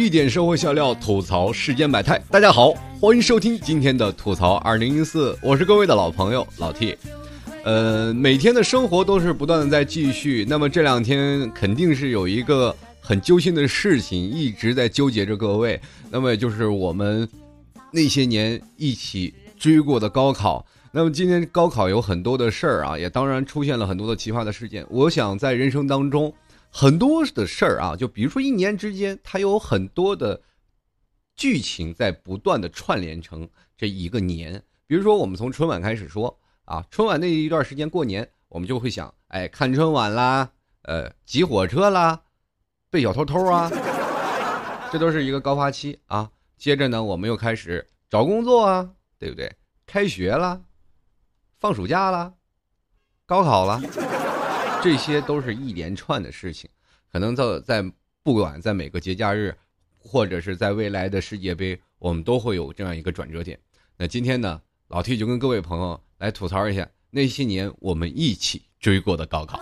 一点生活笑料，吐槽世间百态。大家好，欢迎收听今天的吐槽二零一四，我是各位的老朋友老 T。呃，每天的生活都是不断的在继续，那么这两天肯定是有一个很揪心的事情一直在纠结着各位，那么就是我们那些年一起追过的高考。那么今天高考有很多的事儿啊，也当然出现了很多的奇葩的事件。我想在人生当中。很多的事儿啊，就比如说一年之间，它有很多的剧情在不断的串联成这一个年。比如说，我们从春晚开始说啊，春晚那一段时间过年，我们就会想，哎，看春晚啦，呃，挤火车啦，被小偷偷啊，这都是一个高发期啊。接着呢，我们又开始找工作啊，对不对？开学了，放暑假了，高考了。这些都是一连串的事情，可能在在不管在每个节假日，或者是在未来的世界杯，我们都会有这样一个转折点。那今天呢，老 T 就跟各位朋友来吐槽一下那些年我们一起追过的高考。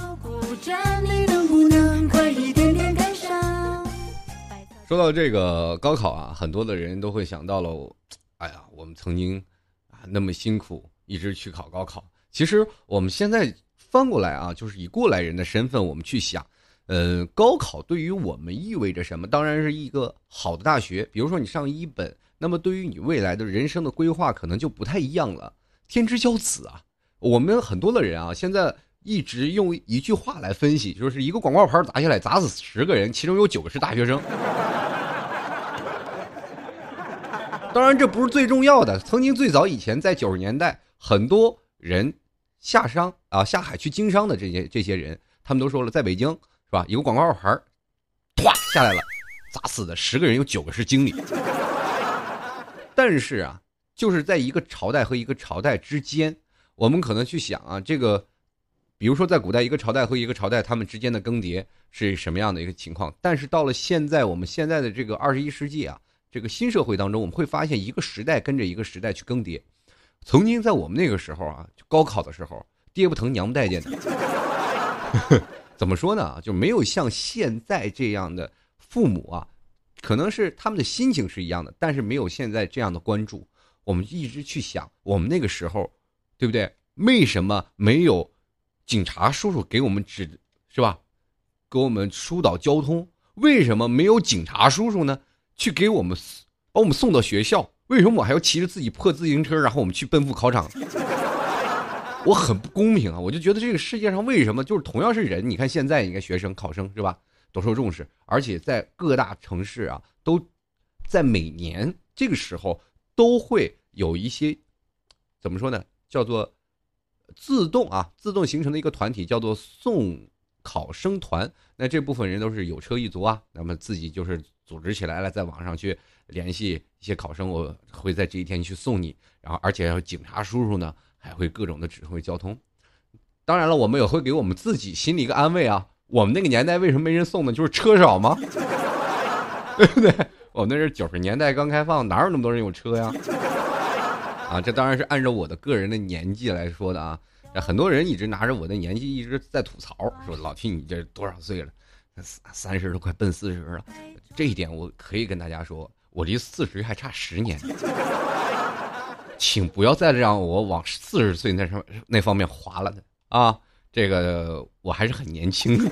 说到这个高考啊，很多的人都会想到了，哎呀，我们曾经啊那么辛苦一直去考高考。其实我们现在。翻过来啊，就是以过来人的身份，我们去想，呃，高考对于我们意味着什么？当然是一个好的大学。比如说你上一本，那么对于你未来的人生的规划，可能就不太一样了。天之骄子啊，我们很多的人啊，现在一直用一句话来分析，就是一个广告牌砸下来，砸死十个人，其中有九个是大学生。当然这不是最重要的。曾经最早以前，在九十年代，很多人。下商啊，下海去经商的这些这些人，他们都说了，在北京是吧？一个广告牌儿，唰下来了，砸死的十个人有九个是经理。但是啊，就是在一个朝代和一个朝代之间，我们可能去想啊，这个，比如说在古代一个朝代和一个朝代他们之间的更迭是什么样的一个情况？但是到了现在，我们现在的这个二十一世纪啊，这个新社会当中，我们会发现一个时代跟着一个时代去更迭。曾经在我们那个时候啊，就高考的时候，爹不疼娘不待见的。怎么说呢？就没有像现在这样的父母啊，可能是他们的心情是一样的，但是没有现在这样的关注。我们一直去想，我们那个时候，对不对？为什么没有警察叔叔给我们指，是吧？给我们疏导交通？为什么没有警察叔叔呢？去给我们把我们送到学校？为什么我还要骑着自己破自行车，然后我们去奔赴考场？我很不公平啊！我就觉得这个世界上为什么就是同样是人，你看现在你看学生考生是吧，都受重视，而且在各大城市啊，都在每年这个时候都会有一些怎么说呢？叫做自动啊，自动形成的一个团体，叫做送考生团。那这部分人都是有车一族啊，那么自己就是组织起来了，在网上去。联系一些考生，我会在这一天去送你。然后，而且警察叔叔呢，还会各种的指挥交通。当然了，我们也会给我们自己心里一个安慰啊。我们那个年代为什么没人送呢？就是车少吗？对不对？我们那是九十年代刚开放，哪有那么多人有车呀？啊，这当然是按照我的个人的年纪来说的啊。很多人一直拿着我的年纪一直在吐槽，说老听你这多少岁了？三三十都快奔四十了。这一点我可以跟大家说。我离四十还差十年，请不要再让我往四十岁那上那方面滑了的啊！这个我还是很年轻的，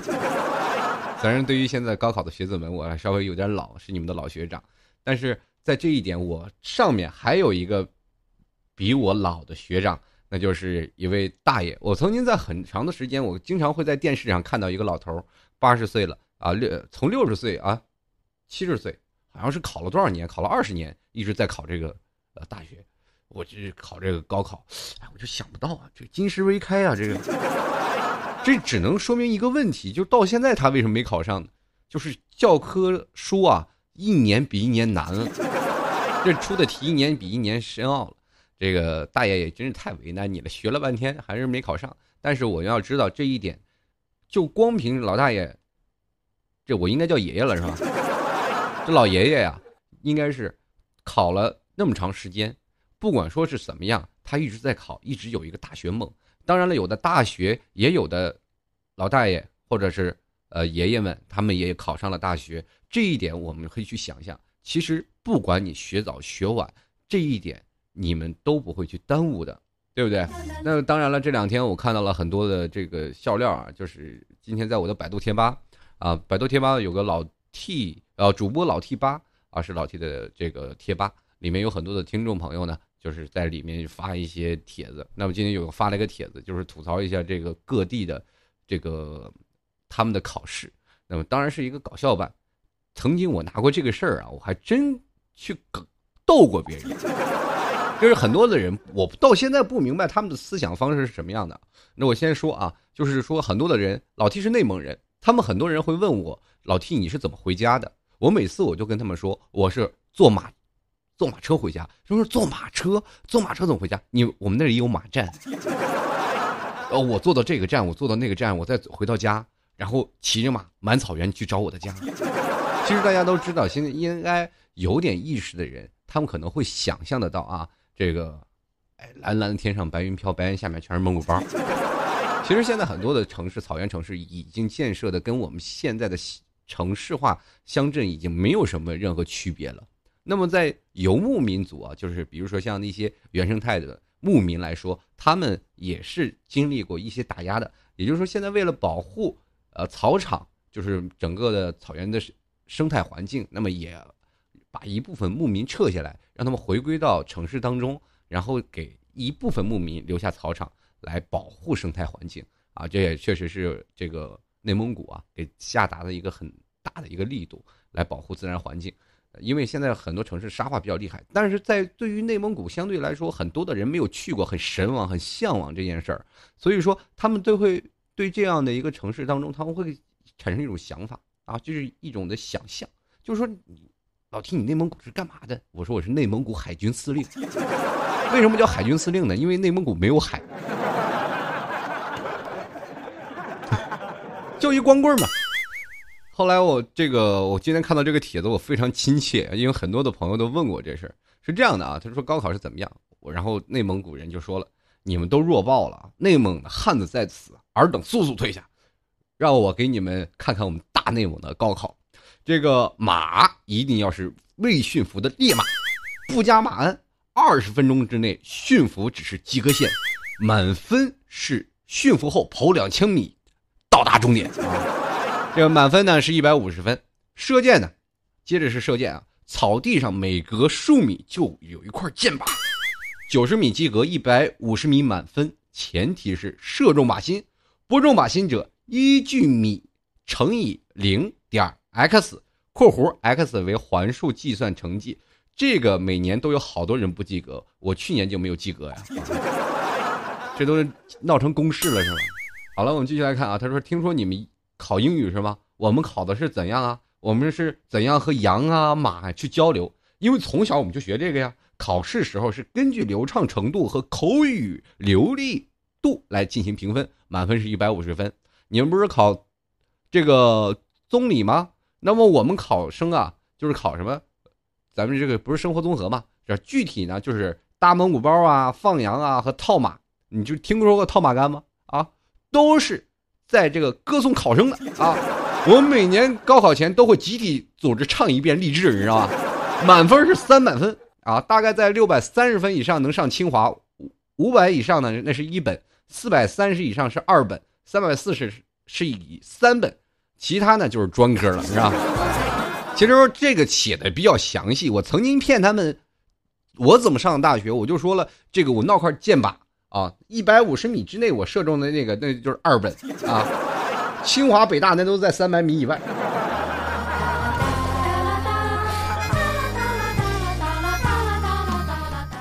虽然对于现在高考的学子们，我稍微有点老，是你们的老学长，但是在这一点，我上面还有一个比我老的学长，那就是一位大爷。我曾经在很长的时间，我经常会在电视上看到一个老头，八十岁了啊，六从六十岁啊，七十岁。好像是考了多少年？考了二十年，一直在考这个呃大学。我就是考这个高考，哎，我就想不到啊，这金石为开啊，这个这只能说明一个问题，就到现在他为什么没考上呢？就是教科书啊，一年比一年难了，这出的题一年比一年深奥了。这个大爷也真是太为难你了，学了半天还是没考上。但是我要知道这一点，就光凭老大爷，这我应该叫爷爷了是吧？这老爷爷呀，应该是考了那么长时间，不管说是怎么样，他一直在考，一直有一个大学梦。当然了，有的大学也有的老大爷或者是呃爷爷们，他们也考上了大学。这一点我们可以去想象，其实不管你学早学晚，这一点你们都不会去耽误的，对不对？那当然了，这两天我看到了很多的这个笑料啊，就是今天在我的百度贴吧啊，百度贴吧有个老 T 呃主播老 T 八啊，是老 T 的这个贴吧，里面有很多的听众朋友呢，就是在里面发一些帖子。那么今天有发了一个帖子，就是吐槽一下这个各地的这个他们的考试，那么当然是一个搞笑版。曾经我拿过这个事儿啊，我还真去逗过别人。就是很多的人，我到现在不明白他们的思想方式是什么样的。那我先说啊，就是说很多的人，老 T 是内蒙人，他们很多人会问我，老 T 你是怎么回家的？我每次我就跟他们说，我是坐马，坐马车回家。说是坐马车，坐马车怎么回家？你我们那里有马站。呃，我坐到这个站，我坐到那个站，我再回到家，然后骑着马满草原去找我的家。其实大家都知道，现在应该有点意识的人，他们可能会想象得到啊，这个，哎，蓝蓝的天上白云飘，白云下面全是蒙古包。其实现在很多的城市，草原城市已经建设的跟我们现在的城市化乡镇已经没有什么任何区别了。那么在游牧民族啊，就是比如说像那些原生态的牧民来说，他们也是经历过一些打压的。也就是说，现在为了保护呃草场，就是整个的草原的。生态环境，那么也把一部分牧民撤下来，让他们回归到城市当中，然后给一部分牧民留下草场来保护生态环境啊，这也确实是这个内蒙古啊给下达的一个很大的一个力度来保护自然环境。因为现在很多城市沙化比较厉害，但是在对于内蒙古相对来说，很多的人没有去过，很神往、很向往这件事儿，所以说他们都会对这样的一个城市当中，他们会产生一种想法。啊，就是一种的想象，就是说，你老提你内蒙古是干嘛的？我说我是内蒙古海军司令。为什么叫海军司令呢？因为内蒙古没有海，就一光棍嘛。后来我这个，我今天看到这个帖子，我非常亲切，因为很多的朋友都问过这事儿。是这样的啊，他说高考是怎么样？我然后内蒙古人就说了，你们都弱爆了，内蒙的汉子在此，尔等速速退下。让我给你们看看我们大内蒙的高考，这个马一定要是未驯服的烈马，不加马鞍，二十分钟之内驯服只是及格线，满分是驯服后跑两千米到达终点。这个满分呢是一百五十分。射箭呢，接着是射箭啊，草地上每隔数米就有一块箭靶，九十米及格，一百五十米满分，前提是射中靶心，不中靶心者。依据米乘以零点 x（ 括弧 x 为环数）计算成绩，这个每年都有好多人不及格，我去年就没有及格呀。这都是闹成公式了是吗？好了，我们继续来看啊。他说：“听说你们考英语是吗？我们考的是怎样啊？我们是怎样和羊啊、马去交流？因为从小我们就学这个呀。考试时候是根据流畅程度和口语流利度来进行评分，满分是一百五十分。”你们不是考这个综理吗？那么我们考生啊，就是考什么？咱们这个不是生活综合嘛？这具体呢，就是搭蒙古包啊、放羊啊和套马。你就听说过套马杆吗？啊，都是在这个歌颂考生的啊。我们每年高考前都会集体组织唱一遍励志，你知道吧？满分是三百分啊，大概在六百三十分以上能上清华，五百以上呢那是一本，四百三十以上是二本。三百四十是以三本，其他呢就是专科了，是吧？其实这个写的比较详细。我曾经骗他们，我怎么上的大学？我就说了，这个我闹块箭靶啊，一百五十米之内我射中的那个，那就是二本啊。清华北大那都在三百米以外。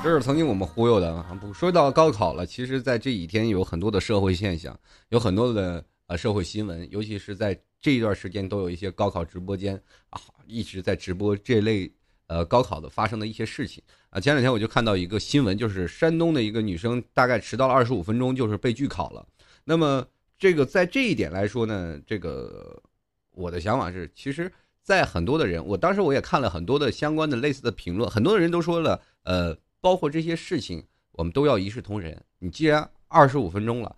这是曾经我们忽悠的啊！不说到高考了，其实，在这几天有很多的社会现象，有很多的呃社会新闻，尤其是在这一段时间，都有一些高考直播间啊，一直在直播这类呃高考的发生的一些事情啊。前两天我就看到一个新闻，就是山东的一个女生大概迟到了二十五分钟，就是被拒考了。那么这个在这一点来说呢，这个我的想法是，其实，在很多的人，我当时我也看了很多的相关的类似的评论，很多的人都说了，呃。包括这些事情，我们都要一视同仁。你既然二十五分钟了，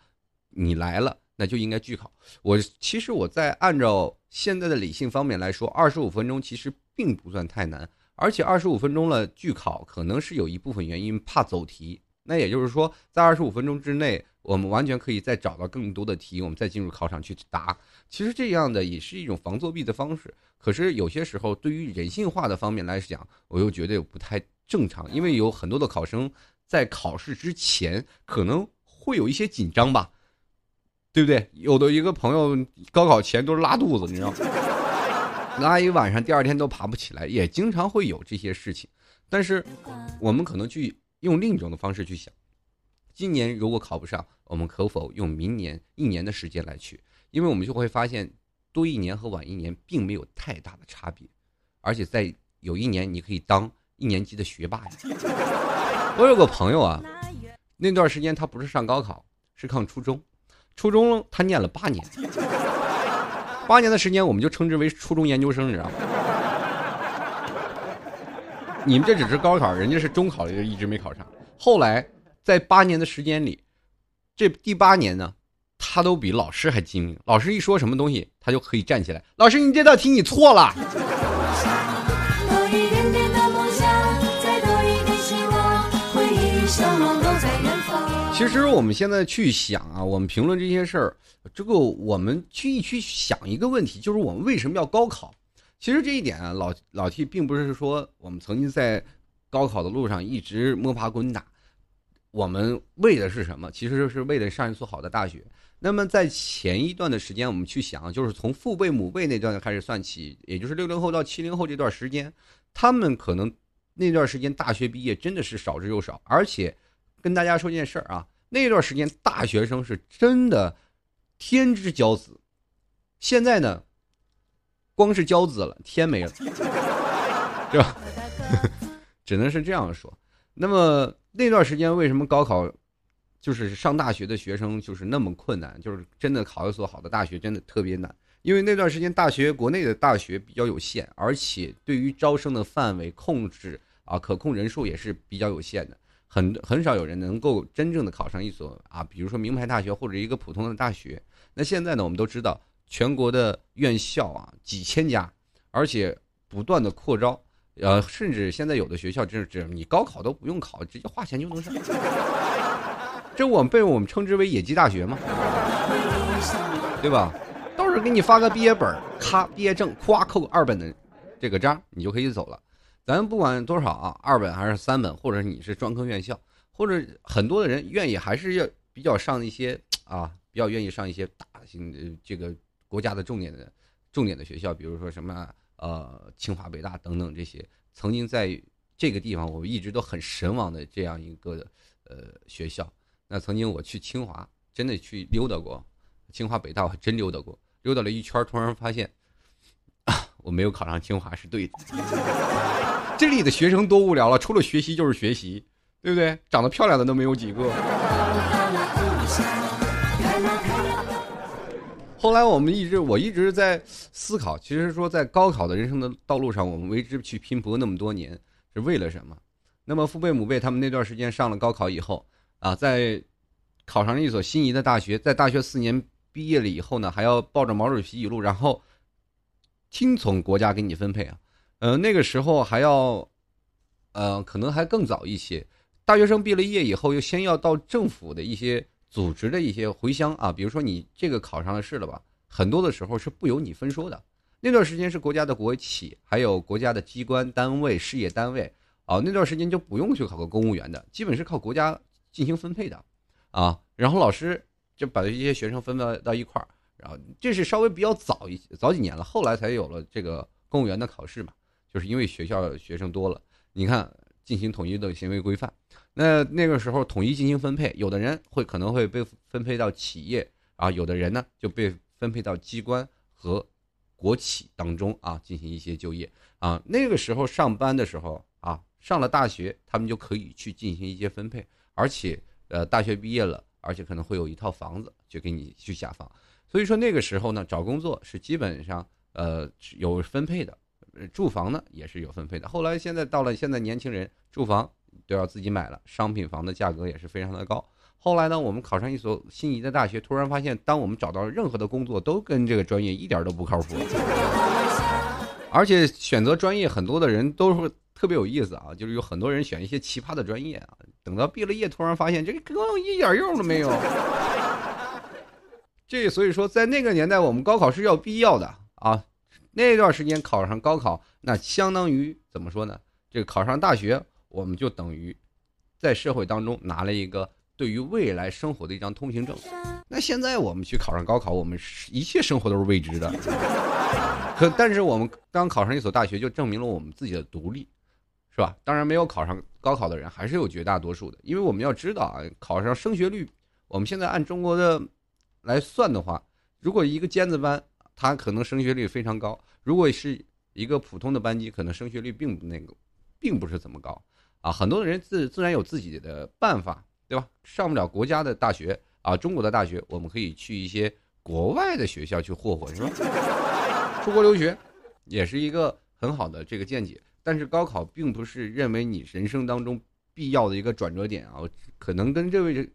你来了，那就应该拒考。我其实我在按照现在的理性方面来说，二十五分钟其实并不算太难，而且二十五分钟了拒考，可能是有一部分原因怕走题。那也就是说，在二十五分钟之内，我们完全可以再找到更多的题，我们再进入考场去答。其实这样的也是一种防作弊的方式。可是有些时候，对于人性化的方面来讲，我又觉得不太正常，因为有很多的考生在考试之前可能会有一些紧张吧，对不对？有的一个朋友高考前都是拉肚子，你知道吗？拉一晚上，第二天都爬不起来，也经常会有这些事情。但是我们可能去。用另一种的方式去想，今年如果考不上，我们可否用明年一年的时间来去？因为我们就会发现，多一年和晚一年并没有太大的差别，而且在有一年你可以当一年级的学霸呀。我有个朋友啊，那段时间他不是上高考，是上初中，初中他念了八年，八年的时间我们就称之为初中研究生，你知道吗？你们这只是高考，人家是中考就一直没考上。后来在八年的时间里，这第八年呢，他都比老师还精明。老师一说什么东西，他就可以站起来。老师，你这道题你错了。其实我们现在去想啊，我们评论这些事儿，这个我们去一去想一个问题，就是我们为什么要高考？其实这一点啊，老老 T 并不是说我们曾经在高考的路上一直摸爬滚打，我们为的是什么？其实是为了上一所好的大学。那么在前一段的时间，我们去想，就是从父辈母辈那段开始算起，也就是六零后到七零后这段时间，他们可能那段时间大学毕业真的是少之又少。而且跟大家说件事儿啊，那段时间大学生是真的天之骄子。现在呢？光是骄子了，天没了，是吧？只能是这样说。那么那段时间为什么高考就是上大学的学生就是那么困难？就是真的考一所好的大学真的特别难，因为那段时间大学国内的大学比较有限，而且对于招生的范围控制啊，可控人数也是比较有限的，很很少有人能够真正的考上一所啊，比如说名牌大学或者一个普通的大学。那现在呢，我们都知道。全国的院校啊，几千家，而且不断的扩招，呃，甚至现在有的学校就是这，你高考都不用考，直接花钱就能上。这我们被我们称之为野鸡大学嘛，对吧？到时候给你发个毕业本，咔，毕业证，咵扣个二本的这个章，你就可以走了。咱不管多少啊，二本还是三本，或者你是专科院校，或者很多的人愿意还是要比较上一些啊，比较愿意上一些大型的这个。国家的重点的、重点的学校，比如说什么呃清华、北大等等这些，曾经在这个地方我一直都很神往的这样一个呃学校。那曾经我去清华，真的去溜达过，清华、北大我还真溜达过，溜达了一圈，突然发现 我没有考上清华是对的。这里的学生多无聊了，除了学习就是学习，对不对？长得漂亮的都没有几个。后来我们一直，我一直在思考，其实说在高考的人生的道路上，我们为之去拼搏那么多年，是为了什么？那么父辈母辈他们那段时间上了高考以后，啊，在考上了一所心仪的大学，在大学四年毕业了以后呢，还要抱着毛主席语录，然后听从国家给你分配啊，呃，那个时候还要，呃，可能还更早一些，大学生毕了业以后，又先要到政府的一些。组织的一些回乡啊，比如说你这个考上了试了吧，很多的时候是不由你分说的。那段时间是国家的国企，还有国家的机关单位、事业单位啊，那段时间就不用去考个公务员的，基本是靠国家进行分配的啊。然后老师就把这些学生分到到一块儿，然后这是稍微比较早一早几年了，后来才有了这个公务员的考试嘛，就是因为学校学生多了，你看进行统一的行为规范。那那个时候统一进行分配，有的人会可能会被分配到企业啊，有的人呢就被分配到机关和国企当中啊进行一些就业啊。那个时候上班的时候啊，上了大学，他们就可以去进行一些分配，而且呃大学毕业了，而且可能会有一套房子就给你去下放。所以说那个时候呢，找工作是基本上呃有分配的，住房呢也是有分配的。后来现在到了现在年轻人住房。都要自己买了，商品房的价格也是非常的高。后来呢，我们考上一所心仪的大学，突然发现，当我们找到任何的工作，都跟这个专业一点都不靠谱。而且选择专业很多的人都是特别有意思啊，就是有很多人选一些奇葩的专业啊，等到毕了业，突然发现这个根本一点用都没有。这所以说，在那个年代，我们高考是要必要的啊。那段时间考上高考，那相当于怎么说呢？这个考上大学，我们就等于在社会当中拿了一个对于未来生活的一张通行证。那现在我们去考上高考，我们一切生活都是未知的。可但是我们刚考上一所大学，就证明了我们自己的独立，是吧？当然，没有考上高考的人还是有绝大多数的，因为我们要知道啊，考上升学率，我们现在按中国的。来算的话，如果一个尖子班，它可能升学率非常高；如果是一个普通的班级，可能升学率并不那个，并不是怎么高啊。很多的人自自然有自己的办法，对吧？上不了国家的大学啊，中国的大学，我们可以去一些国外的学校去霍霍，是吧？出国留学也是一个很好的这个见解。但是高考并不是认为你人生当中必要的一个转折点啊，可能跟这位。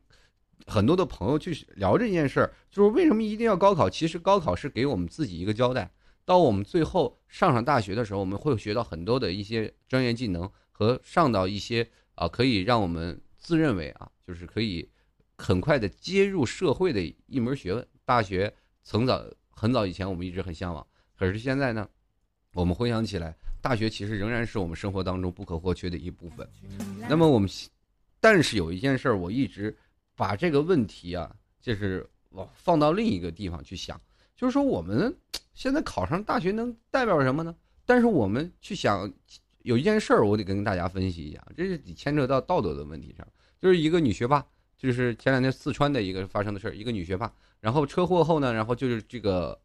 很多的朋友去聊这件事儿，就是为什么一定要高考？其实高考是给我们自己一个交代。到我们最后上上大学的时候，我们会学到很多的一些专业技能和上到一些啊，可以让我们自认为啊，就是可以很快的接入社会的一门学问。大学从早很早以前我们一直很向往，可是现在呢，我们回想起来，大学其实仍然是我们生活当中不可或缺的一部分。那么我们，但是有一件事儿，我一直。把这个问题啊，就是往放到另一个地方去想，就是说我们现在考上大学能代表什么呢？但是我们去想，有一件事儿，我得跟大家分析一下，这是牵扯到道德的问题上。就是一个女学霸，就是前两天四川的一个发生的事儿，一个女学霸，然后车祸后呢，然后就是这个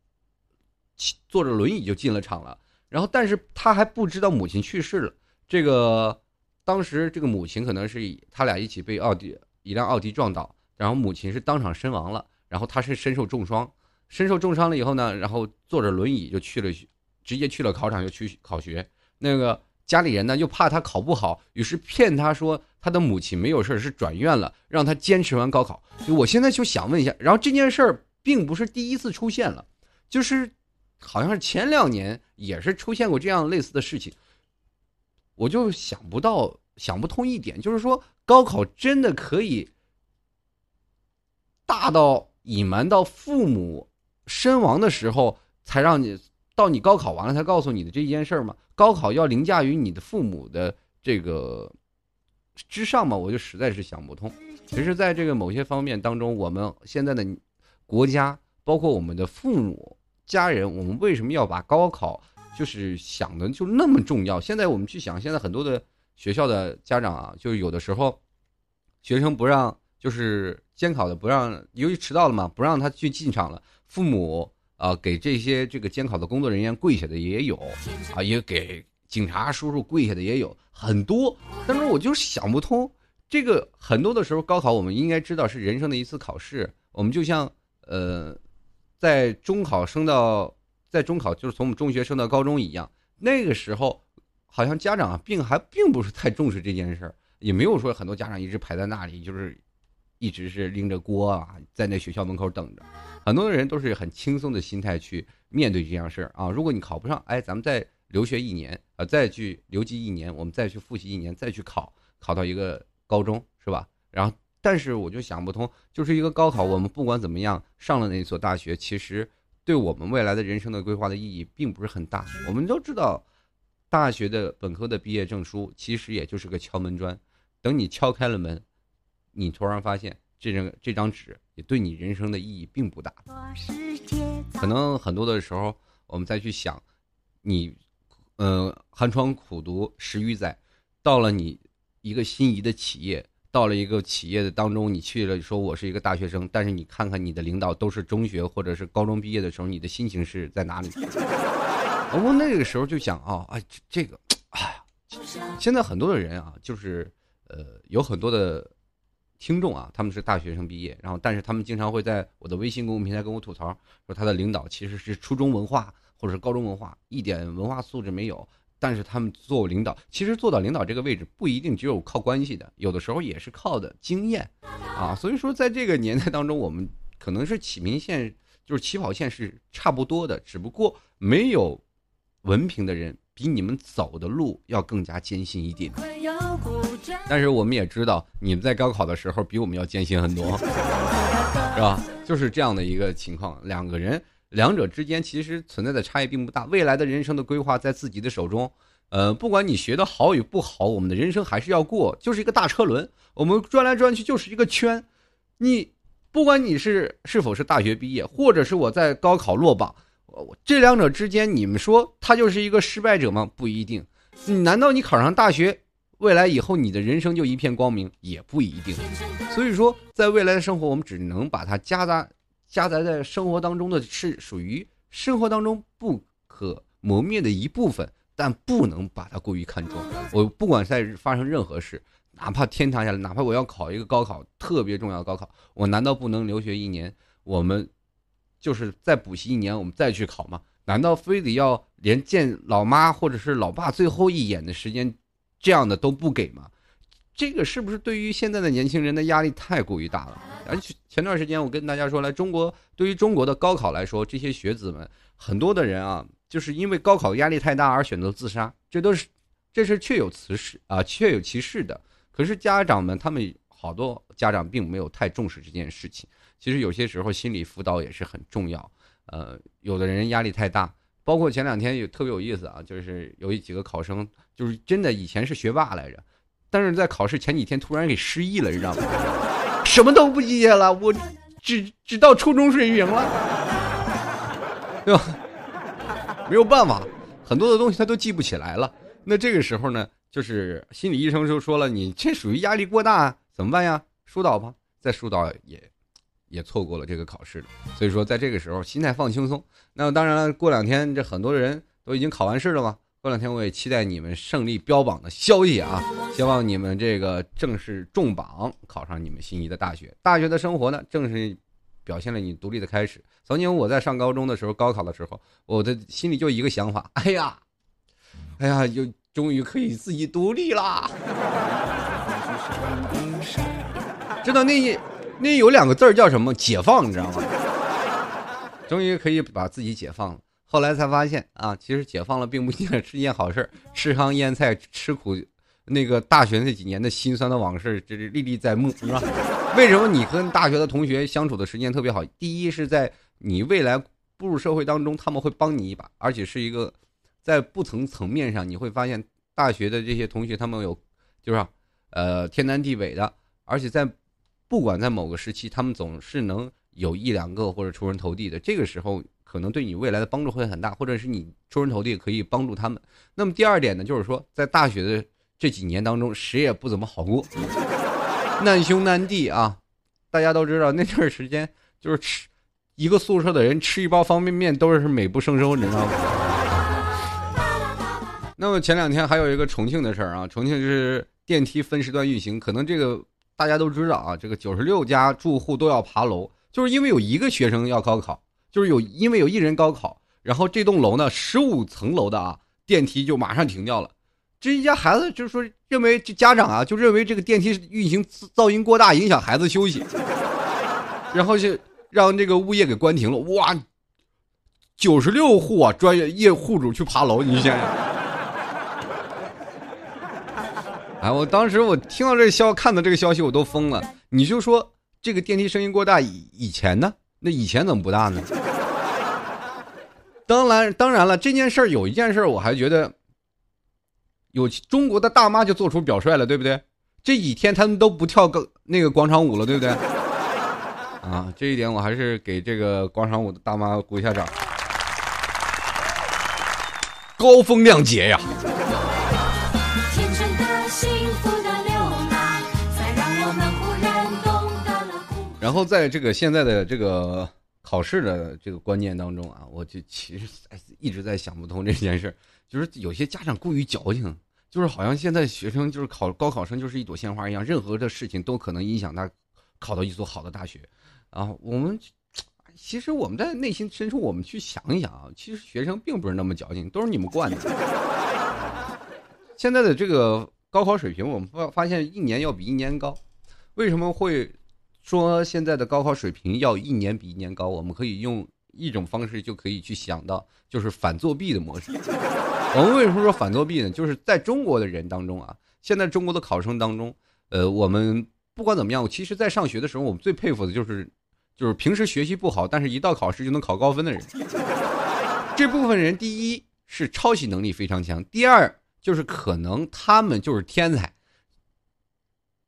坐着轮椅就进了厂了，然后但是她还不知道母亲去世了。这个当时这个母亲可能是他俩一起被奥迪。一辆奥迪撞倒，然后母亲是当场身亡了，然后他是身受重伤，身受重伤了以后呢，然后坐着轮椅就去了，直接去了考场就去考学。那个家里人呢又怕他考不好，于是骗他说他的母亲没有事是转院了，让他坚持完高考。我现在就想问一下，然后这件事儿并不是第一次出现了，就是好像是前两年也是出现过这样类似的事情，我就想不到。想不通一点，就是说高考真的可以大到隐瞒到父母身亡的时候才让你到你高考完了才告诉你的这一件事儿吗？高考要凌驾于你的父母的这个之上吗？我就实在是想不通。其实，在这个某些方面当中，我们现在的国家，包括我们的父母家人，我们为什么要把高考就是想的就那么重要？现在我们去想，现在很多的。学校的家长啊，就有的时候，学生不让，就是监考的不让，由于迟到了嘛，不让他去进场了。父母啊，给这些这个监考的工作人员跪下的也有，啊，也给警察叔叔跪下的也有很多。但是我就想不通，这个很多的时候，高考我们应该知道是人生的一次考试。我们就像呃，在中考升到，在中考就是从我们中学升到高中一样，那个时候。好像家长，并还并不是太重视这件事儿，也没有说很多家长一直排在那里，就是一直是拎着锅啊，在那学校门口等着。很多人都是很轻松的心态去面对这件事儿啊。如果你考不上，哎，咱们再留学一年啊，再去留级一年，我们再去复习一年，再去考，考到一个高中，是吧？然后，但是我就想不通，就是一个高考，我们不管怎么样上了那所大学，其实对我们未来的人生的规划的意义并不是很大。我们都知道。大学的本科的毕业证书其实也就是个敲门砖，等你敲开了门，你突然发现这张这张纸也对你人生的意义并不大。可能很多的时候，我们再去想，你，呃，寒窗苦读十余载，到了你一个心仪的企业，到了一个企业的当中，你去了说我是一个大学生，但是你看看你的领导都是中学或者是高中毕业的时候，你的心情是在哪里？我那个时候就想啊，哎，这个，哎呀，现在很多的人啊，就是呃，有很多的听众啊，他们是大学生毕业，然后但是他们经常会在我的微信公众平台跟我吐槽，说他的领导其实是初中文化或者是高中文化，一点文化素质没有，但是他们做领导，其实做到领导这个位置不一定只有靠关系的，有的时候也是靠的经验啊。所以说，在这个年代当中，我们可能是起名线，就是起跑线是差不多的，只不过没有文凭的人比你们走的路要更加艰辛一点。但是我们也知道，你们在高考的时候比我们要艰辛很多，是吧？就是这样的一个情况，两个人。两者之间其实存在的差异并不大，未来的人生的规划在自己的手中。呃，不管你学的好与不好，我们的人生还是要过，就是一个大车轮，我们转来转去就是一个圈。你不管你是是否是大学毕业，或者是我在高考落榜，这两者之间，你们说他就是一个失败者吗？不一定。你难道你考上大学，未来以后你的人生就一片光明？也不一定。所以说，在未来的生活，我们只能把它夹杂。夹杂在生活当中的是属于生活当中不可磨灭的一部分，但不能把它过于看重。我不管在发生任何事，哪怕天塌下来，哪怕我要考一个高考特别重要的高考，我难道不能留学一年？我们就是再补习一年，我们再去考吗？难道非得要连见老妈或者是老爸最后一眼的时间，这样的都不给吗？这个是不是对于现在的年轻人的压力太过于大了？而且前段时间我跟大家说，来中国对于中国的高考来说，这些学子们很多的人啊，就是因为高考压力太大而选择自杀，这都是这是确有此事啊，确有其事的。可是家长们他们好多家长并没有太重视这件事情。其实有些时候心理辅导也是很重要。呃，有的人压力太大，包括前两天也特别有意思啊，就是有几个考生，就是真的以前是学霸来着。但是在考试前几天突然给失忆了，你知道吗？什么都不记得了，我只只到初中水平了，对吧？没有办法，很多的东西他都记不起来了。那这个时候呢，就是心理医生就说了，你这属于压力过大，怎么办呀？疏导吧。再疏导也也错过了这个考试了。所以说，在这个时候心态放轻松。那当然了，过两天这很多人都已经考完试了嘛。过两天我也期待你们胜利标榜的消息啊！希望你们这个正式中榜，考上你们心仪的大学。大学的生活呢，正是表现了你独立的开始。曾经我在上高中的时候，高考的时候，我的心里就一个想法：哎呀，哎呀，就终于可以自己独立啦！知道那那有两个字叫什么？解放，你知道吗？终于可以把自己解放了。后来才发现啊，其实解放了并不一定是一件好事吃糠咽菜，吃苦，那个大学那几年的辛酸的往事，这是历历在目，是吧？为什么你跟大学的同学相处的时间特别好？第一是在你未来步入社会当中，他们会帮你一把，而且是一个在不同层面上，你会发现大学的这些同学他们有，就是呃天南地北的，而且在不管在某个时期，他们总是能有一两个或者出人头地的，这个时候。可能对你未来的帮助会很大，或者是你出人头地可以帮助他们。那么第二点呢，就是说在大学的这几年当中，谁也不怎么好过，难兄难弟啊！大家都知道那段时间就是吃一个宿舍的人吃一包方便面都是美不胜收，你知道吗？那么前两天还有一个重庆的事儿啊，重庆是电梯分时段运行，可能这个大家都知道啊，这个九十六家住户都要爬楼，就是因为有一个学生要高考。就是有，因为有一人高考，然后这栋楼呢，十五层楼的啊，电梯就马上停掉了。这一家孩子就说，认为这家长啊，就认为这个电梯运行噪音过大，影响孩子休息，然后就让这个物业给关停了。哇，九十六户啊，专业业户主去爬楼，你想想。哎，我当时我听到这个消，看到这个消息，我都疯了。你就说这个电梯声音过大，以以前呢？那以前怎么不大呢？当然，当然了，这件事儿有一件事，我还觉得有中国的大妈就做出表率了，对不对？这几天他们都不跳个那个广场舞了，对不对？啊，这一点我还是给这个广场舞的大妈鼓一下掌，高风亮节呀！然后在这个现在的这个考试的这个观念当中啊，我就其实一直在想不通这件事就是有些家长过于矫情，就是好像现在学生就是考高考生就是一朵鲜花一样，任何的事情都可能影响他考到一所好的大学。啊，我们其实我们在内心深处，我们去想一想啊，其实学生并不是那么矫情，都是你们惯的。现在的这个高考水平，我们发发现一年要比一年高。为什么会说现在的高考水平要一年比一年高？我们可以用一种方式就可以去想到，就是反作弊的模式。我们为什么说反作弊呢？就是在中国的人当中啊，现在中国的考生当中，呃，我们不管怎么样，其实，在上学的时候，我们最佩服的就是，就是平时学习不好，但是一到考试就能考高分的人。这部分人，第一是抄袭能力非常强，第二就是可能他们就是天才。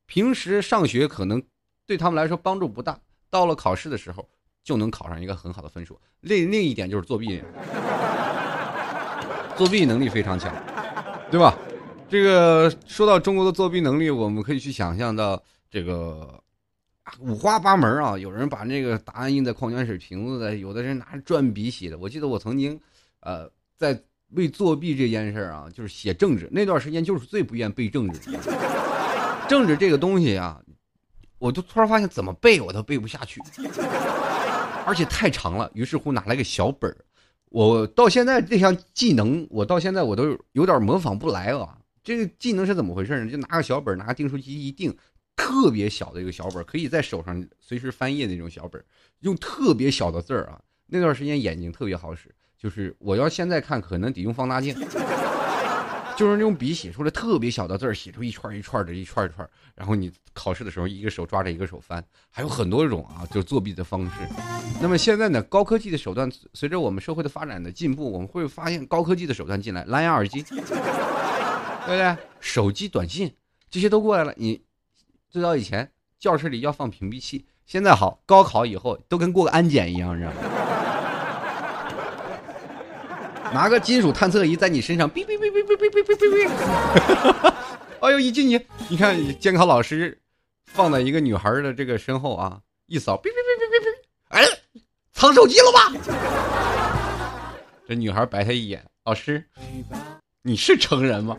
平时上学可能对他们来说帮助不大，到了考试的时候就能考上一个很好的分数。另另一点就是作弊，作弊能力非常强，对吧？这个说到中国的作弊能力，我们可以去想象到这个五花八门啊。有人把那个答案印在矿泉水瓶子的，有的人拿着转笔写的。我记得我曾经，呃，在为作弊这件事啊，就是写政治那段时间，就是最不愿背政治。政治这个东西啊，我就突然发现怎么背我都背不下去，而且太长了。于是乎拿了个小本儿，我到现在这项技能，我到现在我都有点模仿不来啊。这个技能是怎么回事呢？就拿个小本儿，拿个订书机一订，特别小的一个小本儿，可以在手上随时翻页那种小本儿，用特别小的字儿啊。那段时间眼睛特别好使，就是我要现在看可能得用放大镜。就是用笔写出来特别小的字儿，写出一串一串的，一串一串。然后你考试的时候，一个手抓着，一个手翻，还有很多种啊，就作弊的方式。那么现在呢，高科技的手段随着我们社会的发展的进步，我们会发现高科技的手段进来，蓝牙耳机，对不对？手机短信这些都过来了。你最早以前教室里要放屏蔽器，现在好，高考以后都跟过个安检一样，知道吗？拿个金属探测仪在你身上，哔哔哔哔哔哔哔哔哔哔，哎呦！一进去，你看监考老师放在一个女孩的这个身后啊，一扫，哔哔哔哔哔哔，哎，藏手机了吧？这女孩白他一眼，老师，你是成人吗？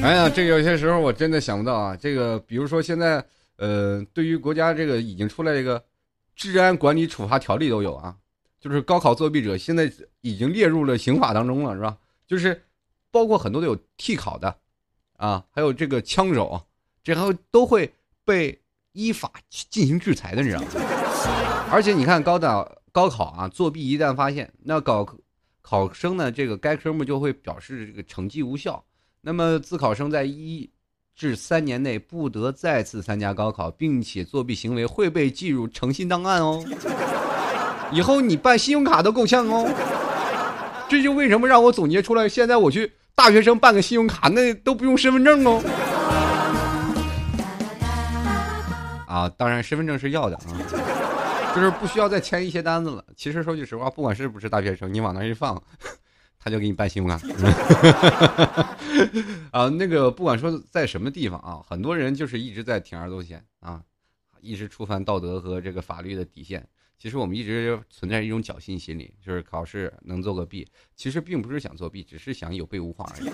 哎呀，这有些时候我真的想不到啊。这个，比如说现在，呃，对于国家这个已经出来一个。治安管理处罚条例都有啊，就是高考作弊者现在已经列入了刑法当中了，是吧？就是包括很多都有替考的，啊，还有这个枪手，这还都会被依法进行制裁的，你知道吗？而且你看高考高考啊，作弊一旦发现，那高考生呢，这个该科目就会表示这个成绩无效，那么自考生在一。至三年内不得再次参加高考，并且作弊行为会被记入诚信档案哦。以后你办信用卡都够呛哦。这就为什么让我总结出来，现在我去大学生办个信用卡，那都不用身份证哦。啊，当然身份证是要的啊，就是不需要再签一些单子了。其实说句实话，不管是不是大学生，你往那一放。他就给你办信用卡，啊，那个不管说在什么地方啊，很多人就是一直在铤而走险啊，一直触犯道德和这个法律的底线。其实我们一直存在一种侥幸心理，就是考试能做个弊，其实并不是想作弊，只是想有备无患而已。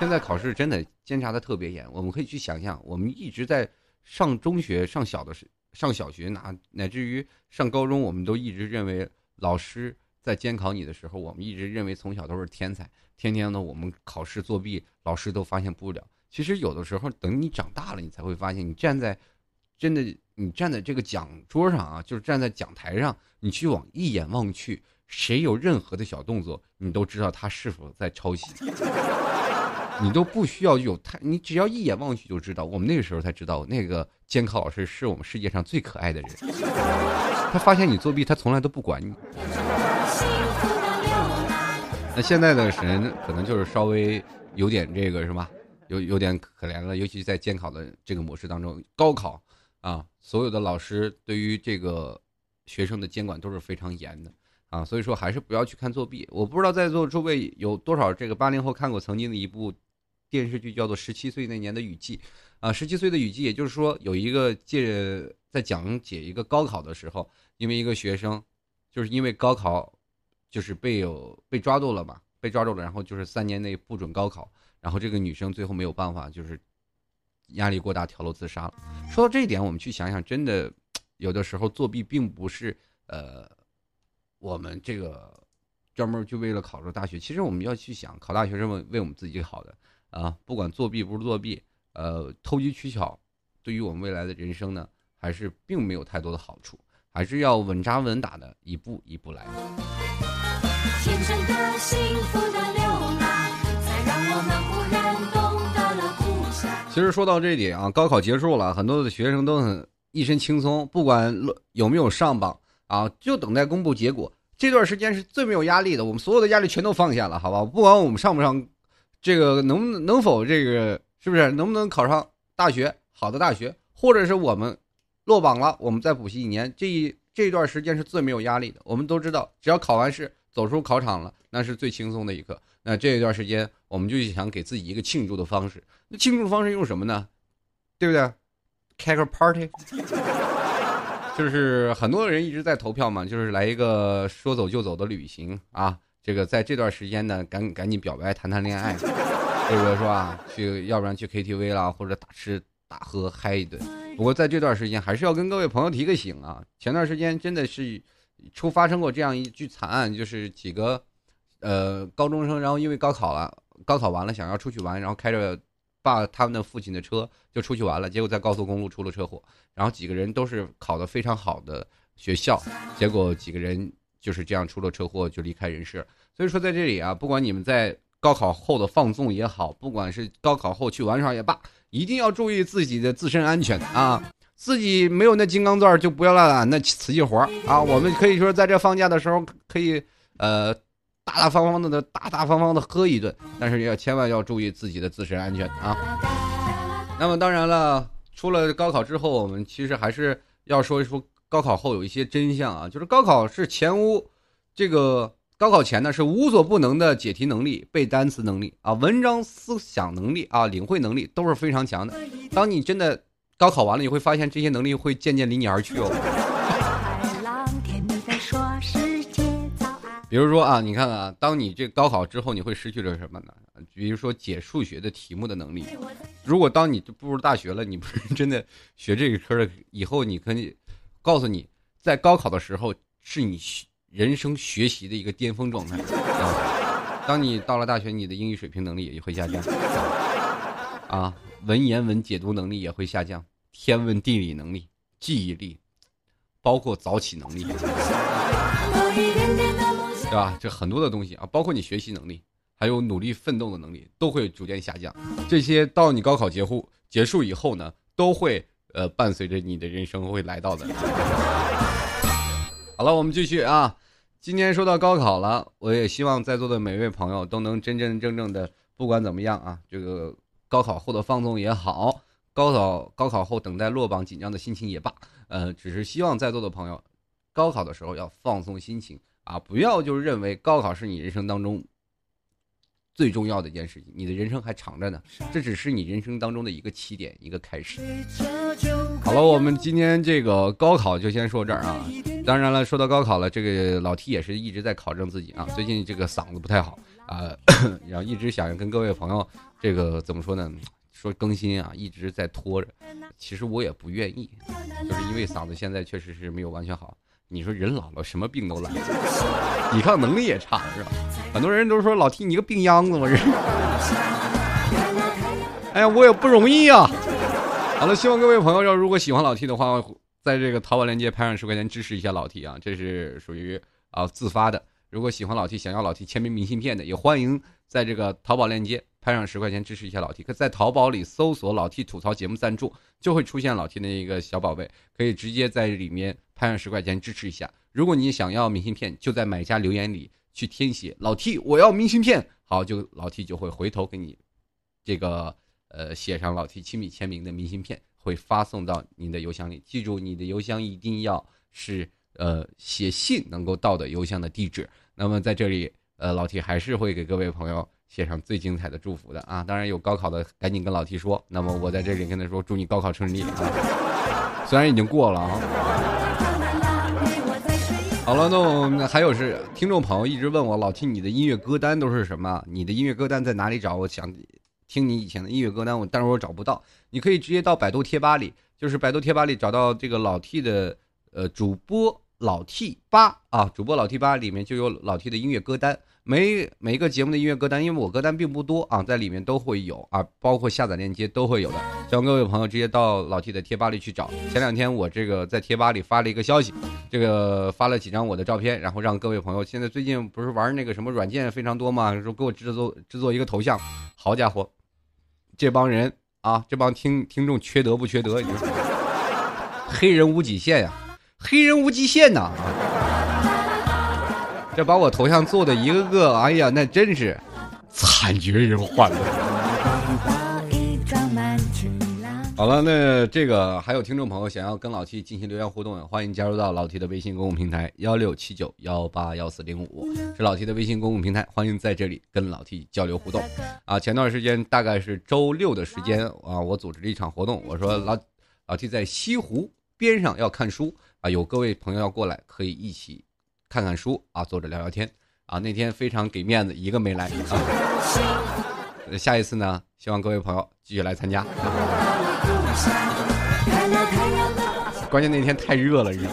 现在考试真的监察的特别严，我们可以去想象，我们一直在上中学、上小的时、上小学，哪乃至于上高中，我们都一直认为老师。在监考你的时候，我们一直认为从小都是天才，天天呢我们考试作弊，老师都发现不了。其实有的时候，等你长大了，你才会发现，你站在真的你站在这个讲桌上啊，就是站在讲台上，你去往一眼望去，谁有任何的小动作，你都知道他是否在抄袭。你都不需要有太，你只要一眼望去就知道。我们那个时候才知道，那个监考老师是我们世界上最可爱的人。他发现你作弊，他从来都不管你。那现在的人可能就是稍微有点这个是吧？有有点可怜了，尤其在监考的这个模式当中，高考啊，所有的老师对于这个学生的监管都是非常严的啊，所以说还是不要去看作弊。我不知道在座诸位有多少这个八零后看过曾经的一部电视剧，叫做《十七岁那年的雨季》啊，《十七岁的雨季》，也就是说有一个借在讲解一个高考的时候，因为一个学生就是因为高考。就是被有被抓住了嘛，被抓住了，然后就是三年内不准高考，然后这个女生最后没有办法，就是压力过大跳楼自杀了。说到这一点，我们去想想，真的有的时候作弊并不是呃我们这个专门就为了考上大学。其实我们要去想，考大学是为为我们自己好的啊，不管作弊不是作弊，呃，投机取巧，对于我们未来的人生呢，还是并没有太多的好处，还是要稳扎稳打的一步一步来。天真的幸福的流浪，才让我们忽然懂得了故乡。其实说到这点啊，高考结束了，很多的学生都很一身轻松，不管有没有上榜啊，就等待公布结果。这段时间是最没有压力的，我们所有的压力全都放下了，好吧？不管我们上不上，这个能能否这个是不是能不能考上大学好的大学，或者是我们落榜了，我们再补习一年，这一这段时间是最没有压力的。我们都知道，只要考完试。走出考场了，那是最轻松的一刻。那这一段时间，我们就想给自己一个庆祝的方式。那庆祝方式用什么呢？对不对？开个 party，就是很多人一直在投票嘛，就是来一个说走就走的旅行啊。这个在这段时间呢，赶赶紧表白，谈谈恋爱，这个是吧？去，要不然去 KTV 啦，或者大吃大喝嗨一顿。不过在这段时间，还是要跟各位朋友提个醒啊。前段时间真的是。出发生过这样一句惨案，就是几个，呃，高中生，然后因为高考了，高考完了想要出去玩，然后开着爸他们的父亲的车就出去玩了，结果在高速公路出了车祸，然后几个人都是考得非常好的学校，结果几个人就是这样出了车祸就离开人世。所以说在这里啊，不管你们在高考后的放纵也好，不管是高考后去玩耍也罢，一定要注意自己的自身安全啊。自己没有那金刚钻，就不要揽那瓷器活啊！我们可以说在这放假的时候，可以呃大大方方的、大大方方的喝一顿，但是要千万要注意自己的自身安全啊！那么当然了，出了高考之后，我们其实还是要说一说高考后有一些真相啊，就是高考是前无这个高考前呢是无所不能的解题能力、背单词能力啊、文章思想能力啊、领会能力都是非常强的。当你真的。高考完了，你会发现这些能力会渐渐离你而去哦。比如说啊，你看看啊，当你这高考之后，你会失去了什么呢？比如说解数学的题目的能力。如果当你步入大学了，你不是真的学这个科的，以后你可以告诉你，在高考的时候是你人生学习的一个巅峰状态。当你到了大学，你的英语水平能力也会下降。啊。文言文解读能力也会下降，天文地理能力、记忆力，包括早起能力，对吧？这很多的东西啊，包括你学习能力，还有努力奋斗的能力，都会逐渐下降。这些到你高考结束结束以后呢，都会呃伴随着你的人生会来到的。好了，我们继续啊。今天说到高考了，我也希望在座的每位朋友都能真真正正的，不管怎么样啊，这个。高考后的放纵也好，高考高考后等待落榜紧张的心情也罢，呃，只是希望在座的朋友，高考的时候要放松心情啊，不要就是认为高考是你人生当中最重要的一件事情，你的人生还长着呢，这只是你人生当中的一个起点，一个开始。好了，我们今天这个高考就先说这儿啊。当然了，说到高考了，这个老 T 也是一直在考证自己啊，最近这个嗓子不太好啊，然后一直想跟各位朋友。这个怎么说呢？说更新啊，一直在拖着。其实我也不愿意，就是因为嗓子现在确实是没有完全好。你说人老了，什么病都来，抵抗能力也差，是吧？很多人都说老 T 你个病秧子，我这。哎呀，我也不容易啊。好了，希望各位朋友要如果喜欢老 T 的话，在这个淘宝链接拍上十块钱支持一下老 T 啊，这是属于啊自发的。如果喜欢老 T，想要老 T 签名明信片的，也欢迎在这个淘宝链接。拍上十块钱支持一下老 T，可在淘宝里搜索“老 T 吐槽节目赞助”，就会出现老 T 的一个小宝贝，可以直接在里面拍上十块钱支持一下。如果你想要明信片，就在买家留言里去填写“老 T 我要明信片”，好，就老 T 就会回头给你这个呃写上老 T 亲笔签名的明信片，会发送到您的邮箱里。记住，你的邮箱一定要是呃写信能够到的邮箱的地址。那么在这里，呃，老 T 还是会给各位朋友。写上最精彩的祝福的啊！当然有高考的，赶紧跟老 T 说。那么我在这里跟他说，祝你高考顺利啊！虽然已经过了啊。好了，那我们还有是听众朋友一直问我，老 T 你的音乐歌单都是什么？你的音乐歌单在哪里找？我想听你以前的音乐歌单，我但是我找不到。你可以直接到百度贴吧里，就是百度贴吧里找到这个老 T 的呃主播老 T 八啊，主播老 T 八里面就有老 T 的音乐歌单，每每一个节目的音乐歌单，因为我歌单并不多啊，在里面都会有啊，包括下载链接都会有的，希望各位朋友直接到老 T 的贴吧里去找。前两天我这个在贴吧里发了一个消息，这个发了几张我的照片，然后让各位朋友，现在最近不是玩那个什么软件非常多嘛，说给我制作制作一个头像，好家伙，这帮人啊，这帮听听众缺德不缺德？你说，黑人无极限呀！黑人无极限呐！这把我头像做的一个个，哎呀，那真是惨绝人寰了。好了，那这个还有听众朋友想要跟老 T 进行留言互动，欢迎加入到老 T 的微信公共平台幺六七九幺八幺四零五，是老 T 的微信公共平台，欢迎在这里跟老 T 交流互动。啊，前段时间大概是周六的时间啊，我组织了一场活动，我说老老 T 在西湖边上要看书。啊，有各位朋友要过来，可以一起看看书啊，坐着聊聊天啊。那天非常给面子，一个没来。下一次呢，希望各位朋友继续来参加。关键那天太热了，已经。